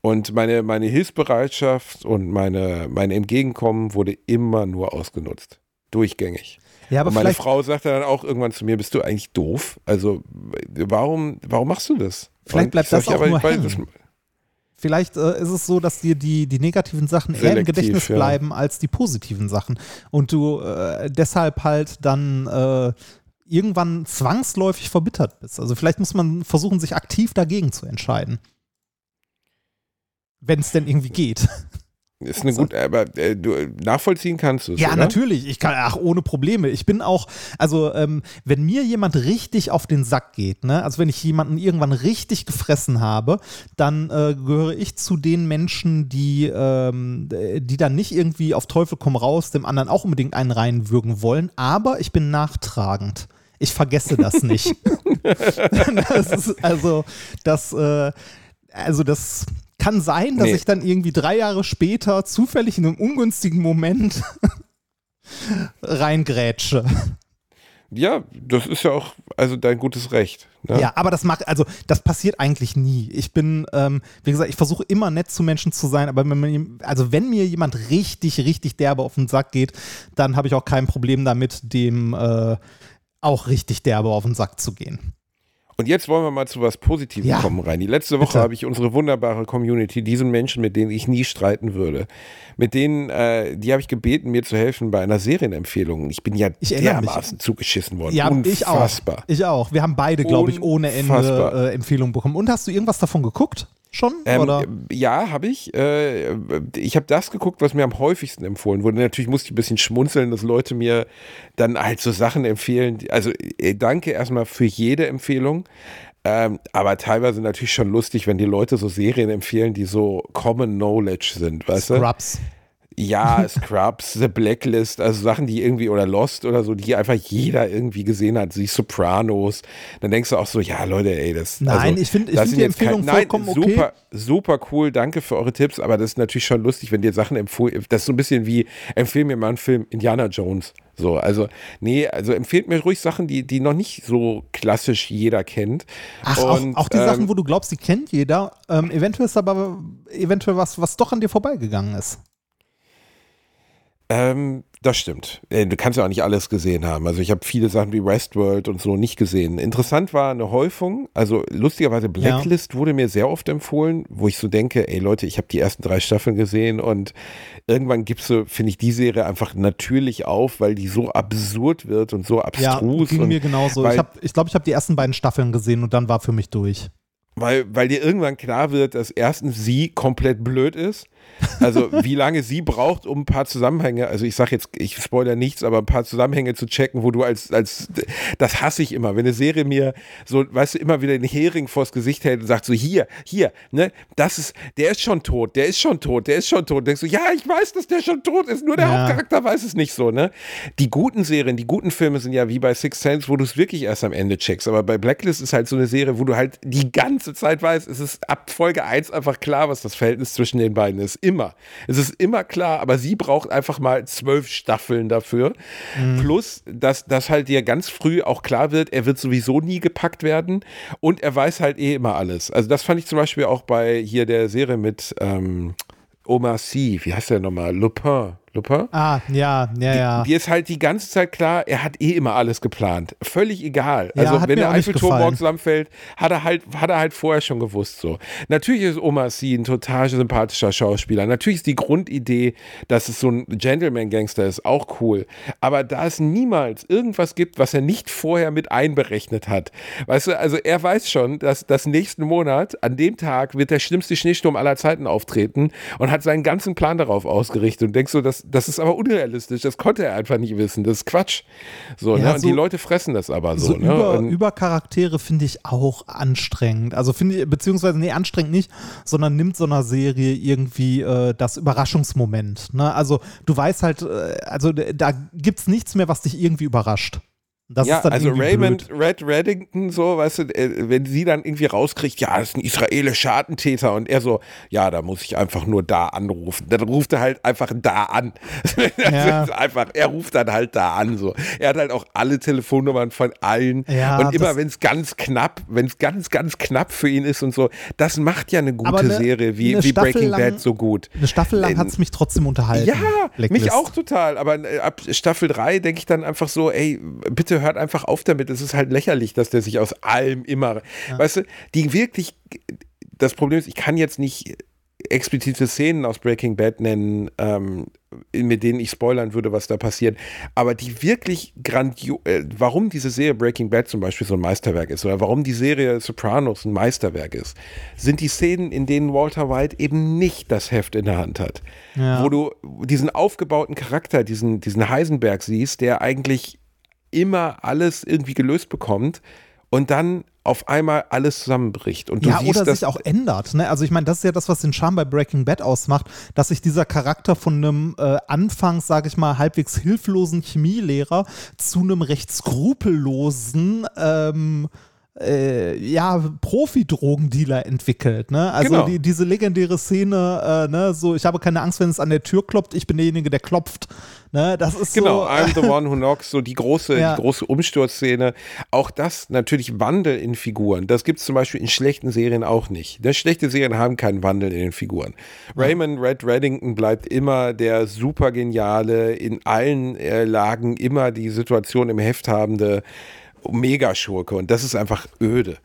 Und meine, meine Hilfsbereitschaft und meine, mein Entgegenkommen wurde immer nur ausgenutzt. Durchgängig. Ja, aber und meine Frau sagte dann auch irgendwann zu mir, bist du eigentlich doof? Also warum, warum machst du das? Vielleicht bleibt das sag, auch nur hängen. Das, Vielleicht äh, ist es so, dass dir die, die negativen Sachen Selektiv, eher im Gedächtnis ja. bleiben als die positiven Sachen. Und du äh, deshalb halt dann äh, irgendwann zwangsläufig verbittert bist. Also vielleicht muss man versuchen, sich aktiv dagegen zu entscheiden. Wenn es denn irgendwie geht. Ist eine gute, aber äh, du nachvollziehen kannst du es. Ja, oder? natürlich. Ich kann, ach, ohne Probleme. Ich bin auch, also, ähm, wenn mir jemand richtig auf den Sack geht, ne, also wenn ich jemanden irgendwann richtig gefressen habe, dann äh, gehöre ich zu den Menschen, die, ähm, die dann nicht irgendwie auf Teufel komm raus, dem anderen auch unbedingt einen reinwürgen wollen, aber ich bin nachtragend. Ich vergesse das nicht. das ist, also, das, äh, also das kann sein, dass nee. ich dann irgendwie drei Jahre später zufällig in einem ungünstigen Moment reingrätsche. Ja, das ist ja auch also dein gutes Recht. Ne? Ja, aber das macht, also das passiert eigentlich nie. Ich bin, ähm, wie gesagt, ich versuche immer nett zu Menschen zu sein, aber wenn man, also wenn mir jemand richtig, richtig derbe auf den Sack geht, dann habe ich auch kein Problem damit, dem äh, auch richtig derbe auf den Sack zu gehen. Und jetzt wollen wir mal zu was Positivem ja. kommen, Reini. Letzte Woche habe ich unsere wunderbare Community, diesen Menschen, mit denen ich nie streiten würde, mit denen, äh, die habe ich gebeten, mir zu helfen bei einer Serienempfehlung. Ich bin ja ich dermaßen mich. zugeschissen worden. Ja, Unfassbar. Ich auch. Ich auch. Wir haben beide, glaube ich, ohne Ende äh, Empfehlungen bekommen. Und hast du irgendwas davon geguckt? Schon? Ähm, oder? Ja, habe ich. Äh, ich habe das geguckt, was mir am häufigsten empfohlen wurde. Natürlich musste ich ein bisschen schmunzeln, dass Leute mir dann halt so Sachen empfehlen. Also äh, danke erstmal für jede Empfehlung. Ähm, aber teilweise natürlich schon lustig, wenn die Leute so Serien empfehlen, die so Common Knowledge sind, weißt du? Scrubs. Ja, Scrubs, The Blacklist, also Sachen, die irgendwie, oder Lost oder so, die einfach jeder irgendwie gesehen hat, die Sopranos. Dann denkst du auch so, ja, Leute, ey, das. Nein, also, ich finde ich find die Empfehlung kein, vollkommen nein, super, okay. Super cool, danke für eure Tipps, aber das ist natürlich schon lustig, wenn dir Sachen empfohlen, das ist so ein bisschen wie, empfehl mir mal einen Film Indiana Jones. So, also, nee, also empfehlt mir ruhig Sachen, die, die noch nicht so klassisch jeder kennt. Ach, Und, auch, auch, die ähm, Sachen, wo du glaubst, die kennt jeder. Ähm, eventuell ist aber eventuell was, was doch an dir vorbeigegangen ist. Ähm, das stimmt. Äh, du kannst ja auch nicht alles gesehen haben. Also ich habe viele Sachen wie Westworld und so nicht gesehen. Interessant war eine Häufung. Also lustigerweise Blacklist ja. wurde mir sehr oft empfohlen, wo ich so denke, ey Leute, ich habe die ersten drei Staffeln gesehen und irgendwann gibst du, finde ich, die Serie einfach natürlich auf, weil die so absurd wird und so abstrus. Ja, ging mir genauso. ich glaube, ich, glaub, ich habe die ersten beiden Staffeln gesehen und dann war für mich durch. Weil, weil dir irgendwann klar wird, dass erstens sie komplett blöd ist also wie lange sie braucht, um ein paar Zusammenhänge, also ich sage jetzt, ich spoilere nichts, aber ein paar Zusammenhänge zu checken, wo du als, als das hasse ich immer, wenn eine Serie mir so, weißt du, immer wieder den Hering vors Gesicht hält und sagt so, hier, hier, ne, das ist, der ist schon tot, der ist schon tot, der ist schon tot. denkst du, ja, ich weiß, dass der schon tot ist, nur der ja. Hauptcharakter weiß es nicht so, ne? Die guten Serien, die guten Filme sind ja wie bei Six Sense, wo du es wirklich erst am Ende checkst, aber bei Blacklist ist halt so eine Serie, wo du halt die ganze Zeit weißt, es ist ab Folge 1 einfach klar, was das Verhältnis zwischen den beiden ist immer. Es ist immer klar, aber sie braucht einfach mal zwölf Staffeln dafür. Mhm. Plus, dass, dass halt dir ganz früh auch klar wird, er wird sowieso nie gepackt werden und er weiß halt eh immer alles. Also das fand ich zum Beispiel auch bei hier der Serie mit ähm, Omar Sy, wie heißt der nochmal? Lupin. Lupper. Ah, ja, ja, ja. Die, die ist halt die ganze Zeit klar, er hat eh immer alles geplant. Völlig egal. Ja, Also wenn der Eiffelturm morgens zusammenfällt, hat er halt, hat er halt vorher schon gewusst so. Natürlich ist Omar Sy ein total sympathischer Schauspieler. Natürlich ist die Grundidee, dass es so ein Gentleman-Gangster ist, auch cool. Aber da es niemals irgendwas gibt, was er nicht vorher mit einberechnet hat. Weißt du, also er weiß schon, dass das nächsten Monat, an dem Tag, wird der schlimmste Schneesturm aller Zeiten auftreten und hat seinen ganzen Plan darauf ausgerichtet und denkst so, das, das ist aber unrealistisch, das konnte er einfach nicht wissen, das ist Quatsch. So, Ja, ne? Und so- die Leute fressen das aber so. So ne? über, und, über Charaktere finde ich auch anstrengend. Also finde ich, beziehungsweise, nee, anstrengend nicht, sondern nimmt so einer Serie irgendwie äh, das Überraschungsmoment. Ne? Also du weißt halt, äh, also da gibt es nichts mehr, was dich irgendwie überrascht. Das ja, also Raymond blöd. Red Reddington, so, weißt du, äh, wenn sie dann irgendwie rauskriegt, ja, das ist ein israelischer Attentäter und er so, ja, da muss ich einfach nur da anrufen. Dann ruft er halt einfach da an. Ja. einfach, er ruft dann halt da an, so. Er hat halt auch alle Telefonnummern von allen Ja, und immer, wenn es ganz knapp, wenn es ganz, ganz knapp für ihn ist und so, das macht ja eine gute eine- Serie wie, wie Breaking lang- Bad so gut. Eine Staffel lang hat es mich trotzdem unterhalten. Ja, mich Blacklist. auch total. Aber äh, ab Staffel 3 denke ich dann einfach so, ey, bitte hört einfach auf damit. Es ist halt lächerlich, dass der sich aus allem immer, weißt du, die wirklich, das Problem ist, ich kann jetzt nicht explizite Szenen aus Breaking Bad nennen, ähm, mit denen ich spoilern würde, was da passiert. Aber die wirklich grandios, äh, warum diese Serie Breaking Bad zum Beispiel so ein Meisterwerk ist oder warum die Serie Sopranos ein Meisterwerk ist, sind die Szenen, in denen Walter White eben nicht das Heft in der Hand hat. Ja. Wo du diesen aufgebauten Charakter, diesen, diesen Heisenberg siehst, der eigentlich immer alles irgendwie gelöst bekommt und dann auf einmal alles zusammenbricht. Und du ja, siehst, oder sich auch ändert. Ne? Also ich meine, das ist ja das, was den Charme bei Breaking Bad ausmacht, dass sich dieser Charakter von einem äh, anfangs, sage ich mal, halbwegs hilflosen Chemielehrer zu einem recht skrupellosen ähm, äh, ja, Profi-Drogendealer entwickelt, ne? Also Genau. die, diese legendäre Szene, äh, ne, so, ich habe keine Angst, wenn es an der Tür klopft, ich bin derjenige, der klopft. Ne? Das ist Genau, so. I'm the one who knocks, so die große, Ja. die große Umsturzszene. Auch das natürlich Wandel in Figuren. Das gibt es zum Beispiel in schlechten Serien auch nicht. Ne? Schlechte Serien haben keinen Wandel in den Figuren. Raymond Red Reddington bleibt immer der super geniale, in allen äh, Lagen immer die Situation im Heft habende Megaschurke und das ist einfach öde.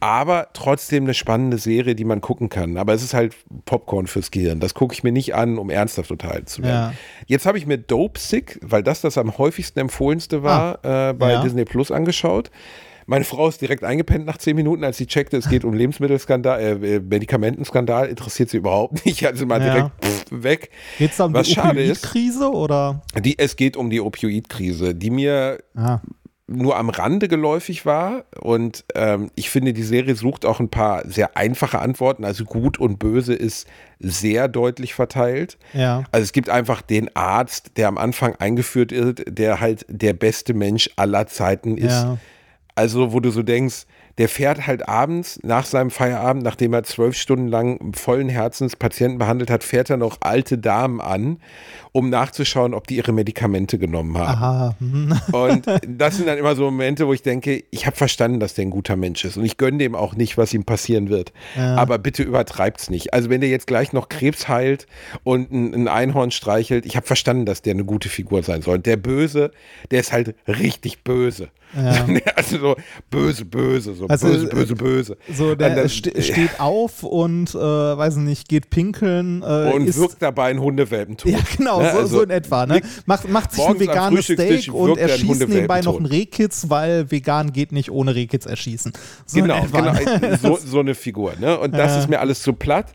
Aber trotzdem eine spannende Serie, die man gucken kann. Aber es ist halt Popcorn fürs Gehirn. Das gucke ich mir nicht an, um ernsthaft unterhalten zu werden. Ja. Jetzt habe ich mir Dope Sick, weil das das am häufigsten empfohlenste war, äh, bei Ja. Disney Plus angeschaut. Meine Frau ist direkt eingepennt nach zehn Minuten, als sie checkte, es geht um Lebensmittelskandal, äh, äh, Medikamentenskandal, interessiert sie überhaupt nicht. Also mal Ja. direkt pff, weg. Geht's da um Was die Opioidkrise oder? die, es geht um die Opioidkrise, die mir Ah. Nur am Rande geläufig war. Und ähm, ich finde, die Serie sucht auch ein paar sehr einfache Antworten. Also gut und böse ist sehr deutlich verteilt. Ja. Also es gibt einfach den Arzt, der am Anfang eingeführt wird, der halt der beste Mensch aller Zeiten ist. Ja. Also, wo du so denkst, der fährt halt abends nach seinem Feierabend, nachdem er zwölf Stunden lang vollen Herzens Patienten behandelt hat, fährt er noch alte Damen an, um nachzuschauen, ob die ihre Medikamente genommen haben. Aha. Und das sind dann immer so Momente, wo ich denke, ich habe verstanden, dass der ein guter Mensch ist. Und ich gönne dem auch nicht, was ihm passieren wird. Ja. Aber bitte übertreibt's nicht. Also wenn der jetzt gleich noch Krebs heilt und ein, ein Einhorn streichelt, ich habe verstanden, dass der eine gute Figur sein soll. Der Böse, der ist halt richtig böse. Ja. Also so böse, böse, so Also, böse, böse, böse. So, der dann- ste steht auf und, äh, weiß nicht, geht pinkeln. Äh, und wirkt dabei einen Hundewelpen tot. Ja, genau, Ne? so, Also so in etwa. Ne? Macht, macht sich ein veganes Steak und er ein erschießt nebenbei noch einen Rehkitz, weil vegan geht nicht ohne Rehkitz erschießen. So Genau, etwa, genau, ne? so, so eine Figur. Ne? Und das Ja. ist mir alles zu platt.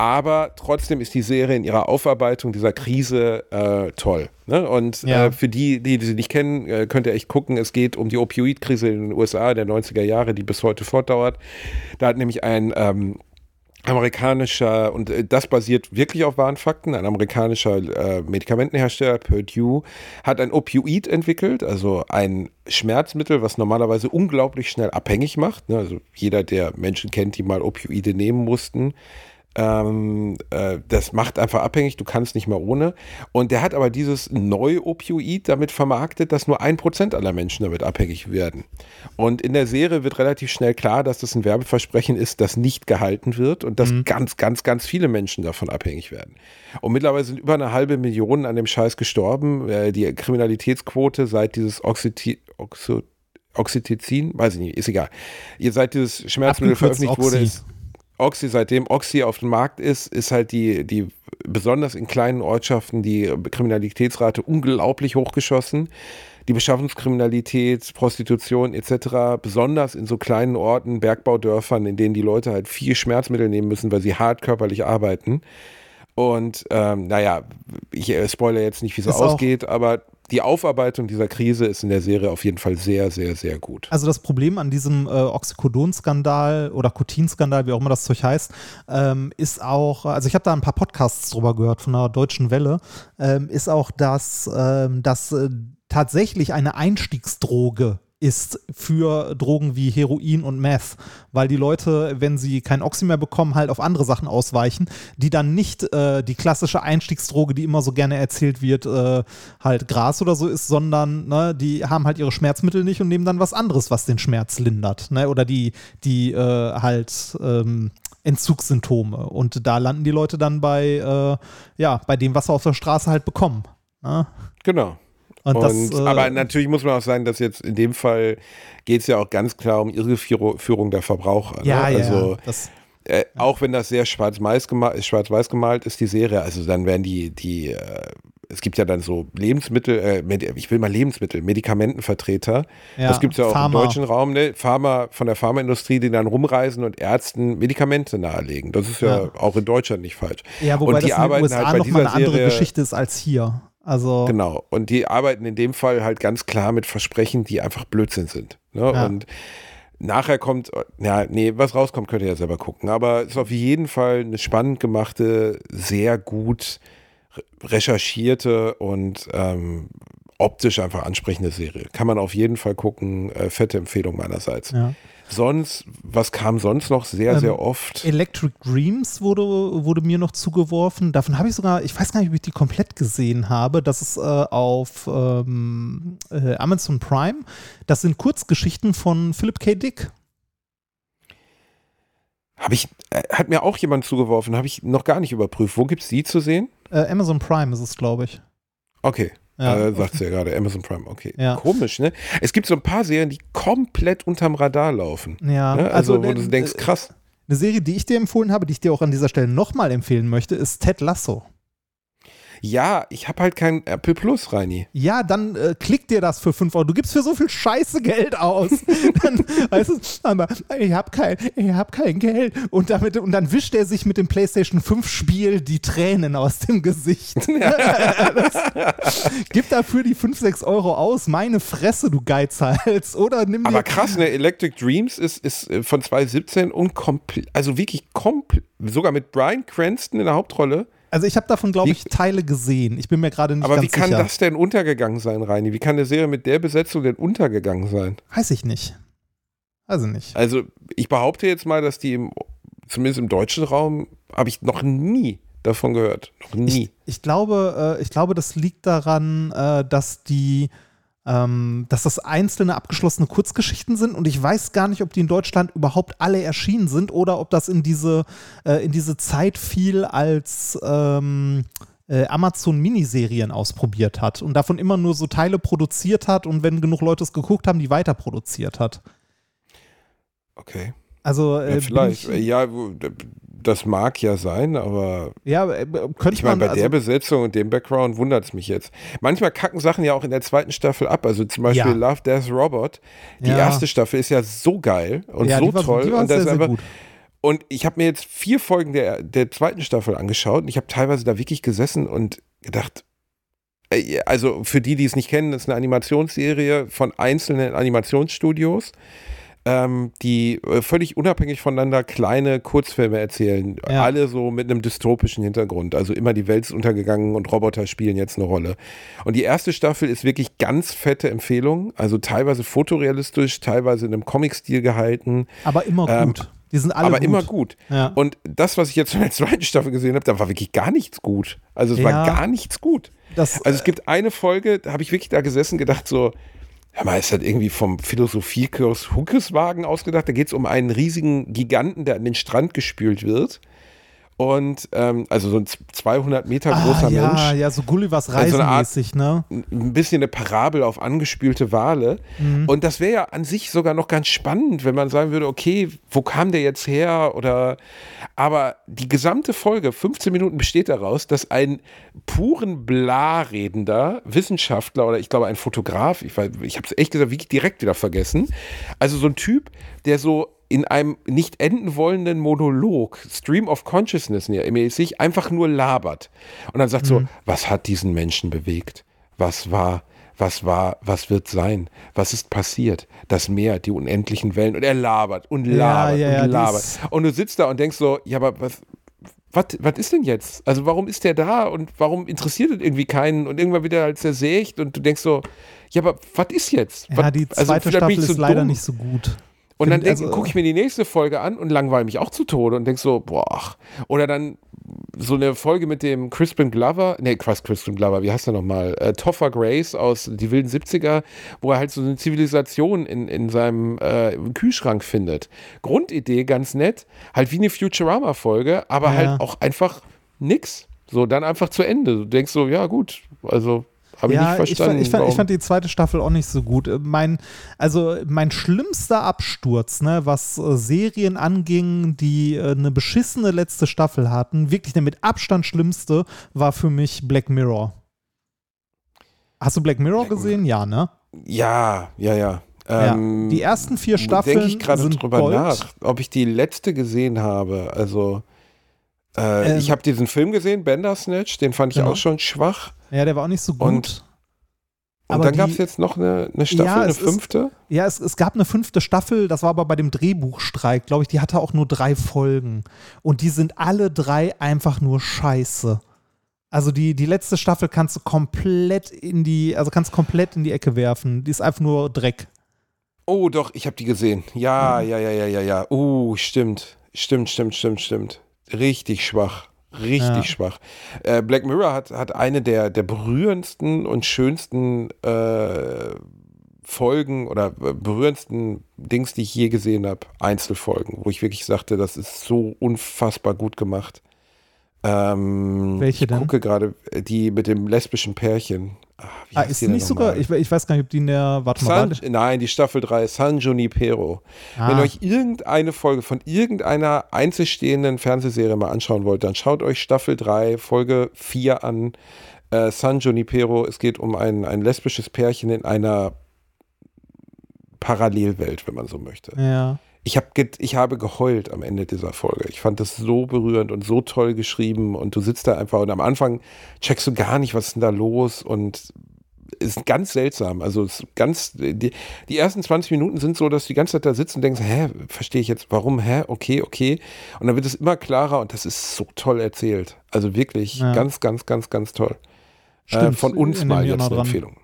Aber trotzdem ist die Serie in ihrer Aufarbeitung dieser Krise äh, toll. Ne? Und Ja. äh, für die, die, die sie nicht kennen, äh, könnt ihr echt gucken. Es geht um die Opioidkrise in den USA der 90er Jahre, die bis heute fortdauert. Da hat nämlich ein ähm, amerikanischer, und äh, das basiert wirklich auf wahren Fakten, ein amerikanischer äh, Medikamentenhersteller, Purdue, hat ein Opioid entwickelt, also ein Schmerzmittel, was normalerweise unglaublich schnell abhängig macht. Ne? Also jeder, der Menschen kennt, die mal Opioide nehmen mussten, Ähm, äh, das macht einfach abhängig, du kannst nicht mehr ohne. Und der hat aber dieses Neu-Opioid damit vermarktet, dass nur ein Prozent aller Menschen damit abhängig werden. Und in der Serie wird relativ schnell klar, dass das ein Werbeversprechen ist, das nicht gehalten wird und dass mhm. ganz, ganz, ganz viele Menschen davon abhängig werden. Und mittlerweile sind über eine halbe Million an dem Scheiß gestorben. Äh, die Kriminalitätsquote seit dieses Oxyti Oxy Oxytocin, weiß ich nicht, ist egal. Ihr seid dieses Schmerzmittel veröffentlicht Oxy. wurde, ist Oxy, seitdem Oxy auf dem Markt ist, ist halt die, die besonders in kleinen Ortschaften die Kriminalitätsrate unglaublich hochgeschossen. Die Beschaffungskriminalität, Prostitution etc., besonders in so kleinen Orten, Bergbaudörfern, in denen die Leute halt viel Schmerzmittel nehmen müssen, weil sie hart körperlich arbeiten. Und ähm, naja, ich äh, spoilere jetzt nicht, wie es ausgeht, aber die Aufarbeitung dieser Krise ist in der Serie auf jeden Fall sehr, sehr, sehr gut. Also das Problem an diesem äh, Oxycodon-Skandal oder Cotin-Skandal, wie auch immer das Zeug heißt, ähm, ist auch, also ich habe da ein paar Podcasts drüber gehört von der Deutschen Welle, ähm, ist auch, dass, ähm, dass äh, tatsächlich eine Einstiegsdroge ist für Drogen wie Heroin und Meth, weil die Leute, wenn sie kein Oxy mehr bekommen, halt auf andere Sachen ausweichen, die dann nicht äh, die klassische Einstiegsdroge, die immer so gerne erzählt wird, äh, halt Gras oder so ist, sondern ne, die haben halt ihre Schmerzmittel nicht und nehmen dann was anderes, was den Schmerz lindert, ne? oder die, die äh, halt ähm, Entzugssymptome und da landen die Leute dann bei, äh, ja, bei dem, was sie auf der Straße halt bekommen. Ne? Genau. Und und, das, äh, aber natürlich muss man auch sagen, dass jetzt in dem Fall geht es ja auch ganz klar um Irreführung der Verbraucher. Ja, ne? also, ja. äh, auch wenn das sehr schwarz-weiß gemalt, schwarz gemalt ist, die Serie, also dann werden die, die äh, es gibt ja dann so Lebensmittel, äh, ich will mal Lebensmittel, Medikamentenvertreter. Ja, das gibt es ja auch Pharma. im deutschen Raum, ne? Pharma von der Pharmaindustrie, die dann rumreisen und Ärzten Medikamente nahelegen. Das ist ja, ja. auch in Deutschland nicht falsch. Ja, wobei und die das in den USA halt nochmal eine andere Serie, Geschichte ist als hier. Also genau. Und die arbeiten in dem Fall halt ganz klar mit Versprechen, die einfach Blödsinn sind. Ne? Ja. Und nachher kommt, ja, nee, was rauskommt, könnt ihr ja selber gucken. Aber es ist auf jeden Fall eine spannend gemachte, sehr gut recherchierte und ähm, optisch einfach ansprechende Serie. Kann man auf jeden Fall gucken. Äh, fette Empfehlung meinerseits. Ja. Sonst, was kam sonst noch sehr, ähm, sehr oft? Electric Dreams wurde, wurde mir noch zugeworfen. Davon habe ich sogar, ich weiß gar nicht, ob ich die komplett gesehen habe. Das ist äh, auf ähm, äh, Amazon Prime. Das sind Kurzgeschichten von Philip K. Dick. Habe ich, äh, hat mir auch jemand zugeworfen, habe ich noch gar nicht überprüft. Wo gibt es die zu sehen? Äh, Amazon Prime ist es, glaube ich. Okay. Ja. Äh, sagt sie ja gerade, Amazon Prime, okay. Ja. Komisch, ne? Es gibt so ein paar Serien, die komplett unterm Radar laufen. Ja, ne? also, also, wo du denkst, krass. Eine Serie, die ich dir empfohlen habe, die ich dir auch an dieser Stelle nochmal empfehlen möchte, ist Ted Lasso. Ja, ich habe halt kein Apple Plus, Reini. Ja, dann äh, klick dir das für 5 Euro. Du gibst für so viel Scheiße Geld aus. dann, weißt du, aber ich habe kein, hab kein Geld. Und, damit, und dann wischt er sich mit dem PlayStation 5 Spiel die Tränen aus dem Gesicht. das, gib dafür die 5, 6 Euro aus. Meine Fresse, du Geizhals. Oder nimm Aber krass, ne? Electric Dreams ist, ist äh, von 2017 und komplett, also wirklich komplett, sogar mit Brian Cranston in der Hauptrolle. Also ich habe davon, glaube ich, Teile gesehen. Ich bin mir gerade nicht aber ganz sicher. Aber wie kann das denn untergegangen sein, Reini? Wie kann eine Serie mit der Besetzung denn untergegangen sein? Weiß ich nicht. Also nicht. Also ich behaupte jetzt mal, dass die im, zumindest im deutschen Raum, habe ich noch nie davon gehört. Noch nie. Ich, ich glaube, äh, ich glaube, das liegt daran, äh, dass die ähm, dass das einzelne abgeschlossene Kurzgeschichten sind und ich weiß gar nicht, ob die in Deutschland überhaupt alle erschienen sind oder ob das in diese, äh, in diese Zeit fiel, als ähm, äh, Amazon Miniserien ausprobiert hat und davon immer nur so Teile produziert hat und wenn genug Leute es geguckt haben, die weiter produziert hat. Okay. Also äh, ja, vielleicht, ich, ja, das mag ja sein, aber ja, äh, könnte ich meine, bei also, der Besetzung und dem Background wundert es mich jetzt. Manchmal kacken Sachen ja auch in der zweiten Staffel ab. Also zum Beispiel ja. Love, Death, Robot. Die ja. erste Staffel ist ja so geil und ja, so war, toll. und, das sehr, einfach, und ich habe mir jetzt vier Folgen der, der zweiten Staffel angeschaut und ich habe teilweise da wirklich gesessen und gedacht, also für die, die es nicht kennen, das ist eine Animationsserie von einzelnen Animationsstudios ähm, die äh, völlig unabhängig voneinander kleine Kurzfilme erzählen. Ja. Alle so mit einem dystopischen Hintergrund. Also immer die Welt ist untergegangen und Roboter spielen jetzt eine Rolle. Und die erste Staffel ist wirklich ganz fette Empfehlung. Also teilweise fotorealistisch, teilweise in einem Comic-Stil gehalten. Aber immer ähm, gut. Die sind alle aber gut. immer gut. Ja. Und das, was ich jetzt in der zweiten Staffel gesehen habe, da war wirklich gar nichts gut. Also es Ja. war gar nichts gut. Das, Also es gibt eine Folge, da habe ich wirklich da gesessen gedacht so, hör mal, ist das irgendwie vom Philosophiekurs Huckeswagen ausgedacht? Da geht es um einen riesigen Giganten, der an den Strand gespült wird. Und ähm, also so ein 200 Meter großer ah, ja, Mensch. ja, so Gullivers Art- Reisenmäßig, ne? ein bisschen eine Parabel auf angespülte Wale. Mhm. Und das wäre ja an sich sogar noch ganz spannend, wenn man sagen würde, okay, wo kam der jetzt her? Oder aber die gesamte Folge, 15 Minuten, besteht daraus, dass ein puren Bla-redender Wissenschaftler oder ich glaube ein Fotograf, ich, weiß- ich habe es echt gesagt, wirklich direkt wieder vergessen. Also so ein Typ, der so in einem nicht enden wollenden Monolog, Stream of Consciousness mäßig, einfach nur labert. Und dann sagt so, was hat diesen Menschen bewegt? Was war, was war, was wird sein? Was ist passiert? Das Meer, die unendlichen Wellen. Und er labert und labert ja, ja, und labert. Und du sitzt da und denkst so, ja, aber was, was, was ist denn jetzt? Also warum ist der da und warum interessiert es irgendwie keinen? Und irgendwann wieder als er sägt und du denkst so, ja, aber was ist jetzt? Ja, Was- die also zweite bin Staffel ist so leider dumm. nicht so gut. Und dann also- gucke ich mir die nächste Folge an und langweile mich auch zu Tode und denk so, boah. ach. Oder dann so eine Folge mit dem Crispin Glover, nee, Quatsch, Crispin Glover, wie heißt er nochmal? Äh, Topher Grace aus Die wilden 70er, wo er halt so eine Zivilisation in, in seinem äh, Kühlschrank findet. Grundidee, ganz nett, halt wie eine Futurama-Folge, aber Ja. halt auch einfach nix. So, dann einfach zu Ende. Du denkst so, ja gut, also habe ich nicht ja, ich, verstanden. fand, ich, fand, ich fand die zweite Staffel auch nicht so gut. Äh, Mein, also mein schlimmster Absturz, ne, was äh, Serien anging, die äh, eine beschissene letzte Staffel hatten, wirklich der mit Abstand schlimmste, war für mich Black Mirror. Hast du Black Mirror Black gesehen? Ja, ne? ja, ja, ja. Ja. Ähm, Die ersten vier Staffeln denke ich gerade drüber Gold. nach, ob ich die letzte gesehen habe. Also äh, Ähm, ich habe diesen Film gesehen, Bandersnatch, den fand ich Genau. auch schon schwach. Ja, der war auch nicht so gut. Und- Und Aber dann gab es jetzt noch eine, eine Staffel, Ja, eine es ist- fünfte. Ja, es, es gab eine fünfte Staffel, das war aber bei dem Drehbuchstreik, glaube ich, die hatte auch nur drei Folgen. Und die sind alle drei einfach nur scheiße. Also die, die letzte Staffel kannst du komplett in die, also kannst komplett in die Ecke werfen. Die ist einfach nur Dreck. Oh, doch, ich habe die gesehen. Ja, ja, ja, ja, ja, ja. Uh, stimmt. Stimmt, stimmt, stimmt, stimmt. Richtig schwach. Richtig Ja. schwach. Äh, Black Mirror hat, hat eine der, der berührendsten und schönsten äh, Folgen oder äh, berührendsten Dings, die ich je gesehen habe. Einzelfolgen, wo ich wirklich sagte, das ist so unfassbar gut gemacht. Ähm, Welche ich denn? gucke gerade äh, die mit dem lesbischen Pärchen. Ah, wie Ah, heißt ist die nicht sogar, ich, ich weiß gar nicht, ob die in der, warte mal, San, nein, die Staffel 3, San Junipero. Wenn Ah. ihr euch irgendeine Folge von irgendeiner einzelstehenden Fernsehserie mal anschauen wollt, dann schaut euch Staffel 3, Folge 4 an. Äh, San Junipero. Es geht um ein, ein lesbisches Pärchen in einer Parallelwelt, wenn man so möchte. ja. Ich, hab ge ich habe geheult am Ende dieser Folge. Ich fand das so berührend und so toll geschrieben und du sitzt da einfach und am Anfang checkst du gar nicht, was ist denn da los und es ist ganz seltsam. Also es ist ganz, die, die ersten 20 Minuten sind so, dass du die ganze Zeit da sitzt und denkst, hä, verstehe ich jetzt, warum, hä, okay, okay. Und dann wird es immer klarer und das ist so toll erzählt. Also wirklich Ja. ganz, ganz, ganz, ganz toll. Äh, Stimmt, von uns mal jetzt eine dran. Empfehlung.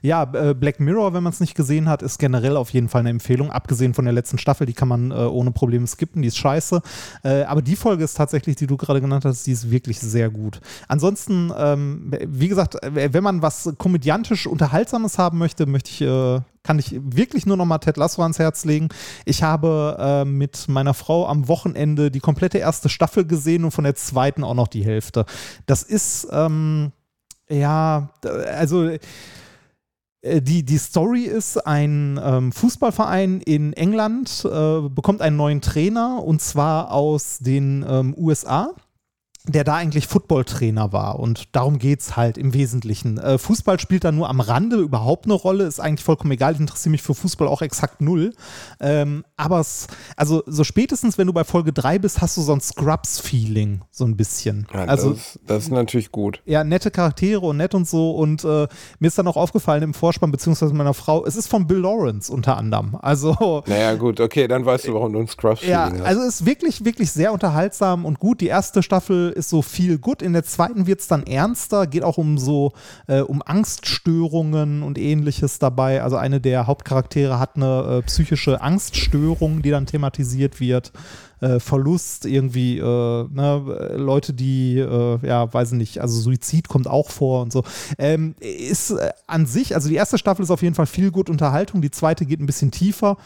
Ja, äh, Black Mirror, wenn man es nicht gesehen hat, ist generell auf jeden Fall eine Empfehlung. Abgesehen von der letzten Staffel, die kann man äh, ohne Probleme skippen, die ist scheiße. Äh, aber die Folge ist tatsächlich, die du gerade genannt hast, die ist wirklich sehr gut. Ansonsten, ähm, wie gesagt, äh, wenn man was komödiantisch Unterhaltsames haben möchte, möchte ich, äh, kann ich wirklich nur noch mal Ted Lasso ans Herz legen. Ich habe äh, mit meiner Frau am Wochenende die komplette erste Staffel gesehen und von der zweiten auch noch die Hälfte. Das ist, ähm, ja, also die, die Story ist, ein ähm, Fußballverein in England äh, bekommt einen neuen Trainer und zwar aus den ähm, USA der da eigentlich Footballtrainer war. Und darum geht es halt im Wesentlichen. Äh, Fußball spielt da nur am Rande überhaupt eine Rolle, ist eigentlich vollkommen egal. Ich interessiere mich für Fußball auch exakt null. Ähm, aber es, also so spätestens, wenn du bei Folge 3 bist, hast du so ein Scrubs-Feeling, so ein bisschen. Ja, also das, das ist natürlich gut. ja, nette Charaktere und nett und so. Und äh, mir ist dann auch aufgefallen im Vorspann, beziehungsweise meiner Frau, es ist von Bill Lawrence unter anderem. Also, Naja, gut, okay, dann weißt du, warum du ein Scrubs-Feeling ja, hast. also es ist wirklich, wirklich sehr unterhaltsam und gut. Die erste Staffel ist so viel gut. In der zweiten wird es dann ernster, geht auch um so äh, um Angststörungen und ähnliches dabei. Also eine der Hauptcharaktere hat eine äh, psychische Angststörung, die dann thematisiert wird äh, Verlust, irgendwie äh, ne, Leute, die, äh, ja, weiß ich nicht, also Suizid kommt auch vor und so. Ähm, ist äh, an sich, also die erste Staffel ist auf jeden Fall viel gut Unterhaltung, die zweite geht ein bisschen tiefer,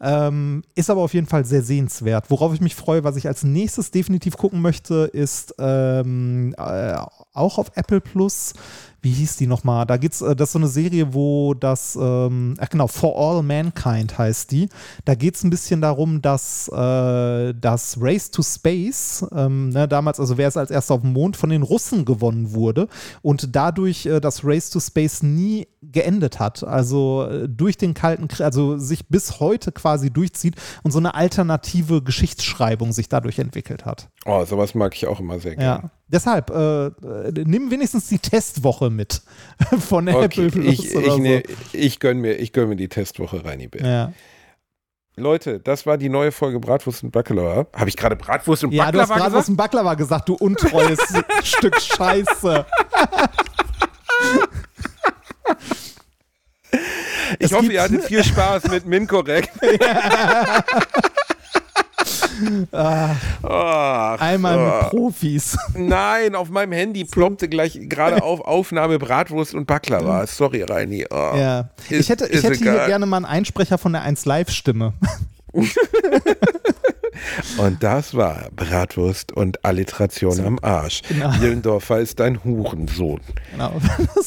ähm, ist aber auf jeden Fall sehr sehenswert. Worauf ich mich freue, was ich als nächstes definitiv gucken möchte, ist ähm, äh, auch auf Apple Plus wie hieß die nochmal? Da geht's, äh, das ist so eine Serie, wo das, ähm, ach genau, For All Mankind heißt die. Da geht es ein bisschen darum, dass äh, das Race to Space, ähm, ne, damals, also wer ist als erster auf dem Mond, von den Russen gewonnen wurde und dadurch äh, das Race to Space nie geendet hat. Also äh, durch den Kalten Krieg, also sich bis heute quasi durchzieht und so eine alternative Geschichtsschreibung sich dadurch entwickelt hat. Oh, sowas mag ich auch immer sehr gerne. Ja. Deshalb, äh, äh, nimm wenigstens die Testwoche mit von Okay, Apple Plus ich, ich, so. ich gönn mir, ich gönn mir die Testwoche rein, Bär. Ja. Leute, das war die neue Folge Bratwurst und Baklava. Habe ich gerade Bratwurst und ja, du hast Baklava was gesagt? ein Baklava gesagt, du untreues Stück Scheiße. Ich Es hoffe, ihr hattet viel Spaß mit Minkorrekt. Ach, Einmal mit Profis. Nein, auf meinem Handy ploppte gleich gerade auf Aufnahme Bratwurst und Baklava. Sorry, Reini. Oh. Ja. Ich hätte, ich hätte hier gerne mal einen Einsprecher von der 1 Live-Stimme. Und das war Bratwurst und Alliteration am Arsch. Genau. Jillendorfer ist dein Hurensohn. Genau.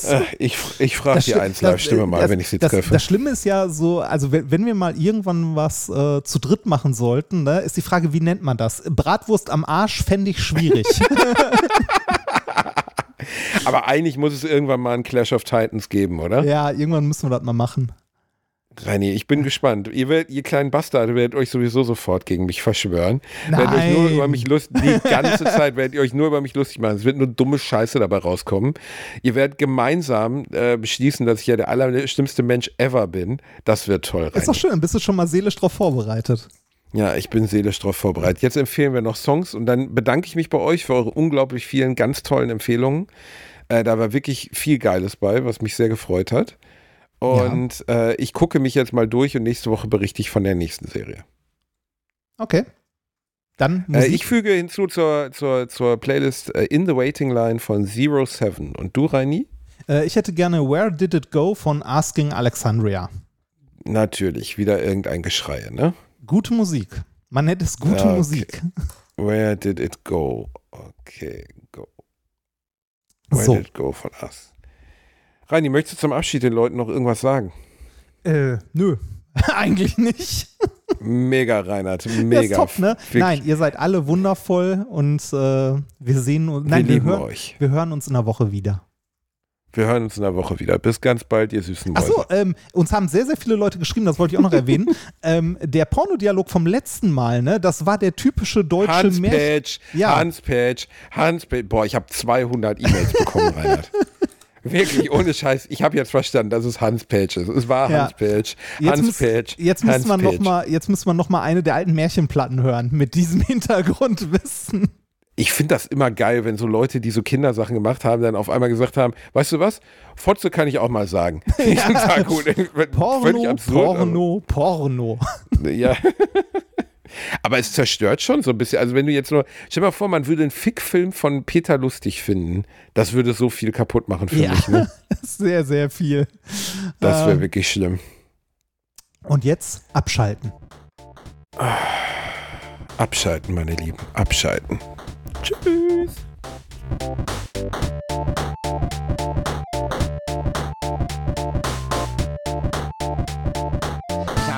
Äh, Ich, ich frage die Schli- 1 Live-Stimme das- mal, das- wenn ich sie das, treffe. Das Schlimme ist ja so, also wenn, wenn wir mal irgendwann was äh, zu dritt machen sollten, ne, ist die Frage, wie nennt man das? Bratwurst am Arsch fände ich schwierig. Aber eigentlich muss es irgendwann mal einen Clash of Titans geben, oder? ja, irgendwann müssen wir das mal machen. Reini, ich bin gespannt. Ihr, werdet, ihr kleinen Bastarde werdet euch sowieso sofort gegen mich verschwören. Werdet euch nur Nein. über mich lust die ganze Zeit werdet ihr euch nur über mich lustig machen. Es wird nur dumme Scheiße dabei rauskommen. Ihr werdet gemeinsam äh, beschließen, dass ich ja der allerschlimmste Mensch ever bin. Das wird toll, Ist doch Reini. schön, bist du schon mal seelisch drauf vorbereitet. Ja, ich bin seelisch drauf vorbereitet. Jetzt empfehlen wir noch Songs und dann bedanke ich mich bei euch für eure unglaublich vielen ganz tollen Empfehlungen. Äh, da war wirklich viel Geiles bei, was mich sehr gefreut hat. Und äh, ich gucke mich jetzt mal durch und nächste Woche berichte ich von der nächsten Serie. Okay. Dann Äh, ich füge hinzu zur, zur, zur Playlist äh, In the Waiting Line von Zero Seven. Und du, Reini? Äh, ich hätte gerne Where Did It Go von Asking Alexandria. Natürlich, wieder irgendein Geschrei, ne? Gute Musik. Man nennt es gute Ja, okay. Musik. Where did it go? Okay, go. Where So. did it go von us? Reini, möchtest du zum Abschied den Leuten noch irgendwas sagen? Äh, nö. Eigentlich nicht. Mega, Reinhard, mega. top, ne? Wirklich. Nein, ihr seid alle wundervoll und äh, wir sehen uns. wir Nein, wir, lieben hören, euch. wir hören uns in der Woche wieder. Wir hören uns in der Woche wieder. Bis ganz bald, ihr süßen Mäuse. Achso, ähm, uns haben sehr, sehr viele Leute geschrieben, das wollte ich auch noch erwähnen. ähm, der Pornodialog vom letzten Mal, ne, das war der typische deutsche Hans Märchen. Page, Ja. Hans Page, Hans Page. Boah, ich habe 200 E-Mails bekommen, Reinhard. Wirklich, ohne Scheiß. Ich habe jetzt verstanden, dass es Hans Page ist. Es war Ja. Hans Page. Jetzt, Hans jetzt noch mal, jetzt müssen wir noch mal eine der alten Märchenplatten hören mit diesem Hintergrundwissen. Ich finde das immer geil, wenn so Leute, die so Kindersachen gemacht haben, dann auf einmal gesagt haben, weißt du was? Fotze kann ich auch mal sagen. Das gut. Völlig Porno, absurd. Porno, Porno. Ja. Aber es zerstört schon so ein bisschen. Also wenn du jetzt nur, stell dir mal vor, man würde einen Fickfilm von Peter Lustig finden. Das würde so viel kaputt machen für Ja, mich. Ne? sehr, sehr viel. Das wäre Ähm, wirklich schlimm. Und jetzt abschalten. Abschalten, meine Lieben. Abschalten. Tschüss.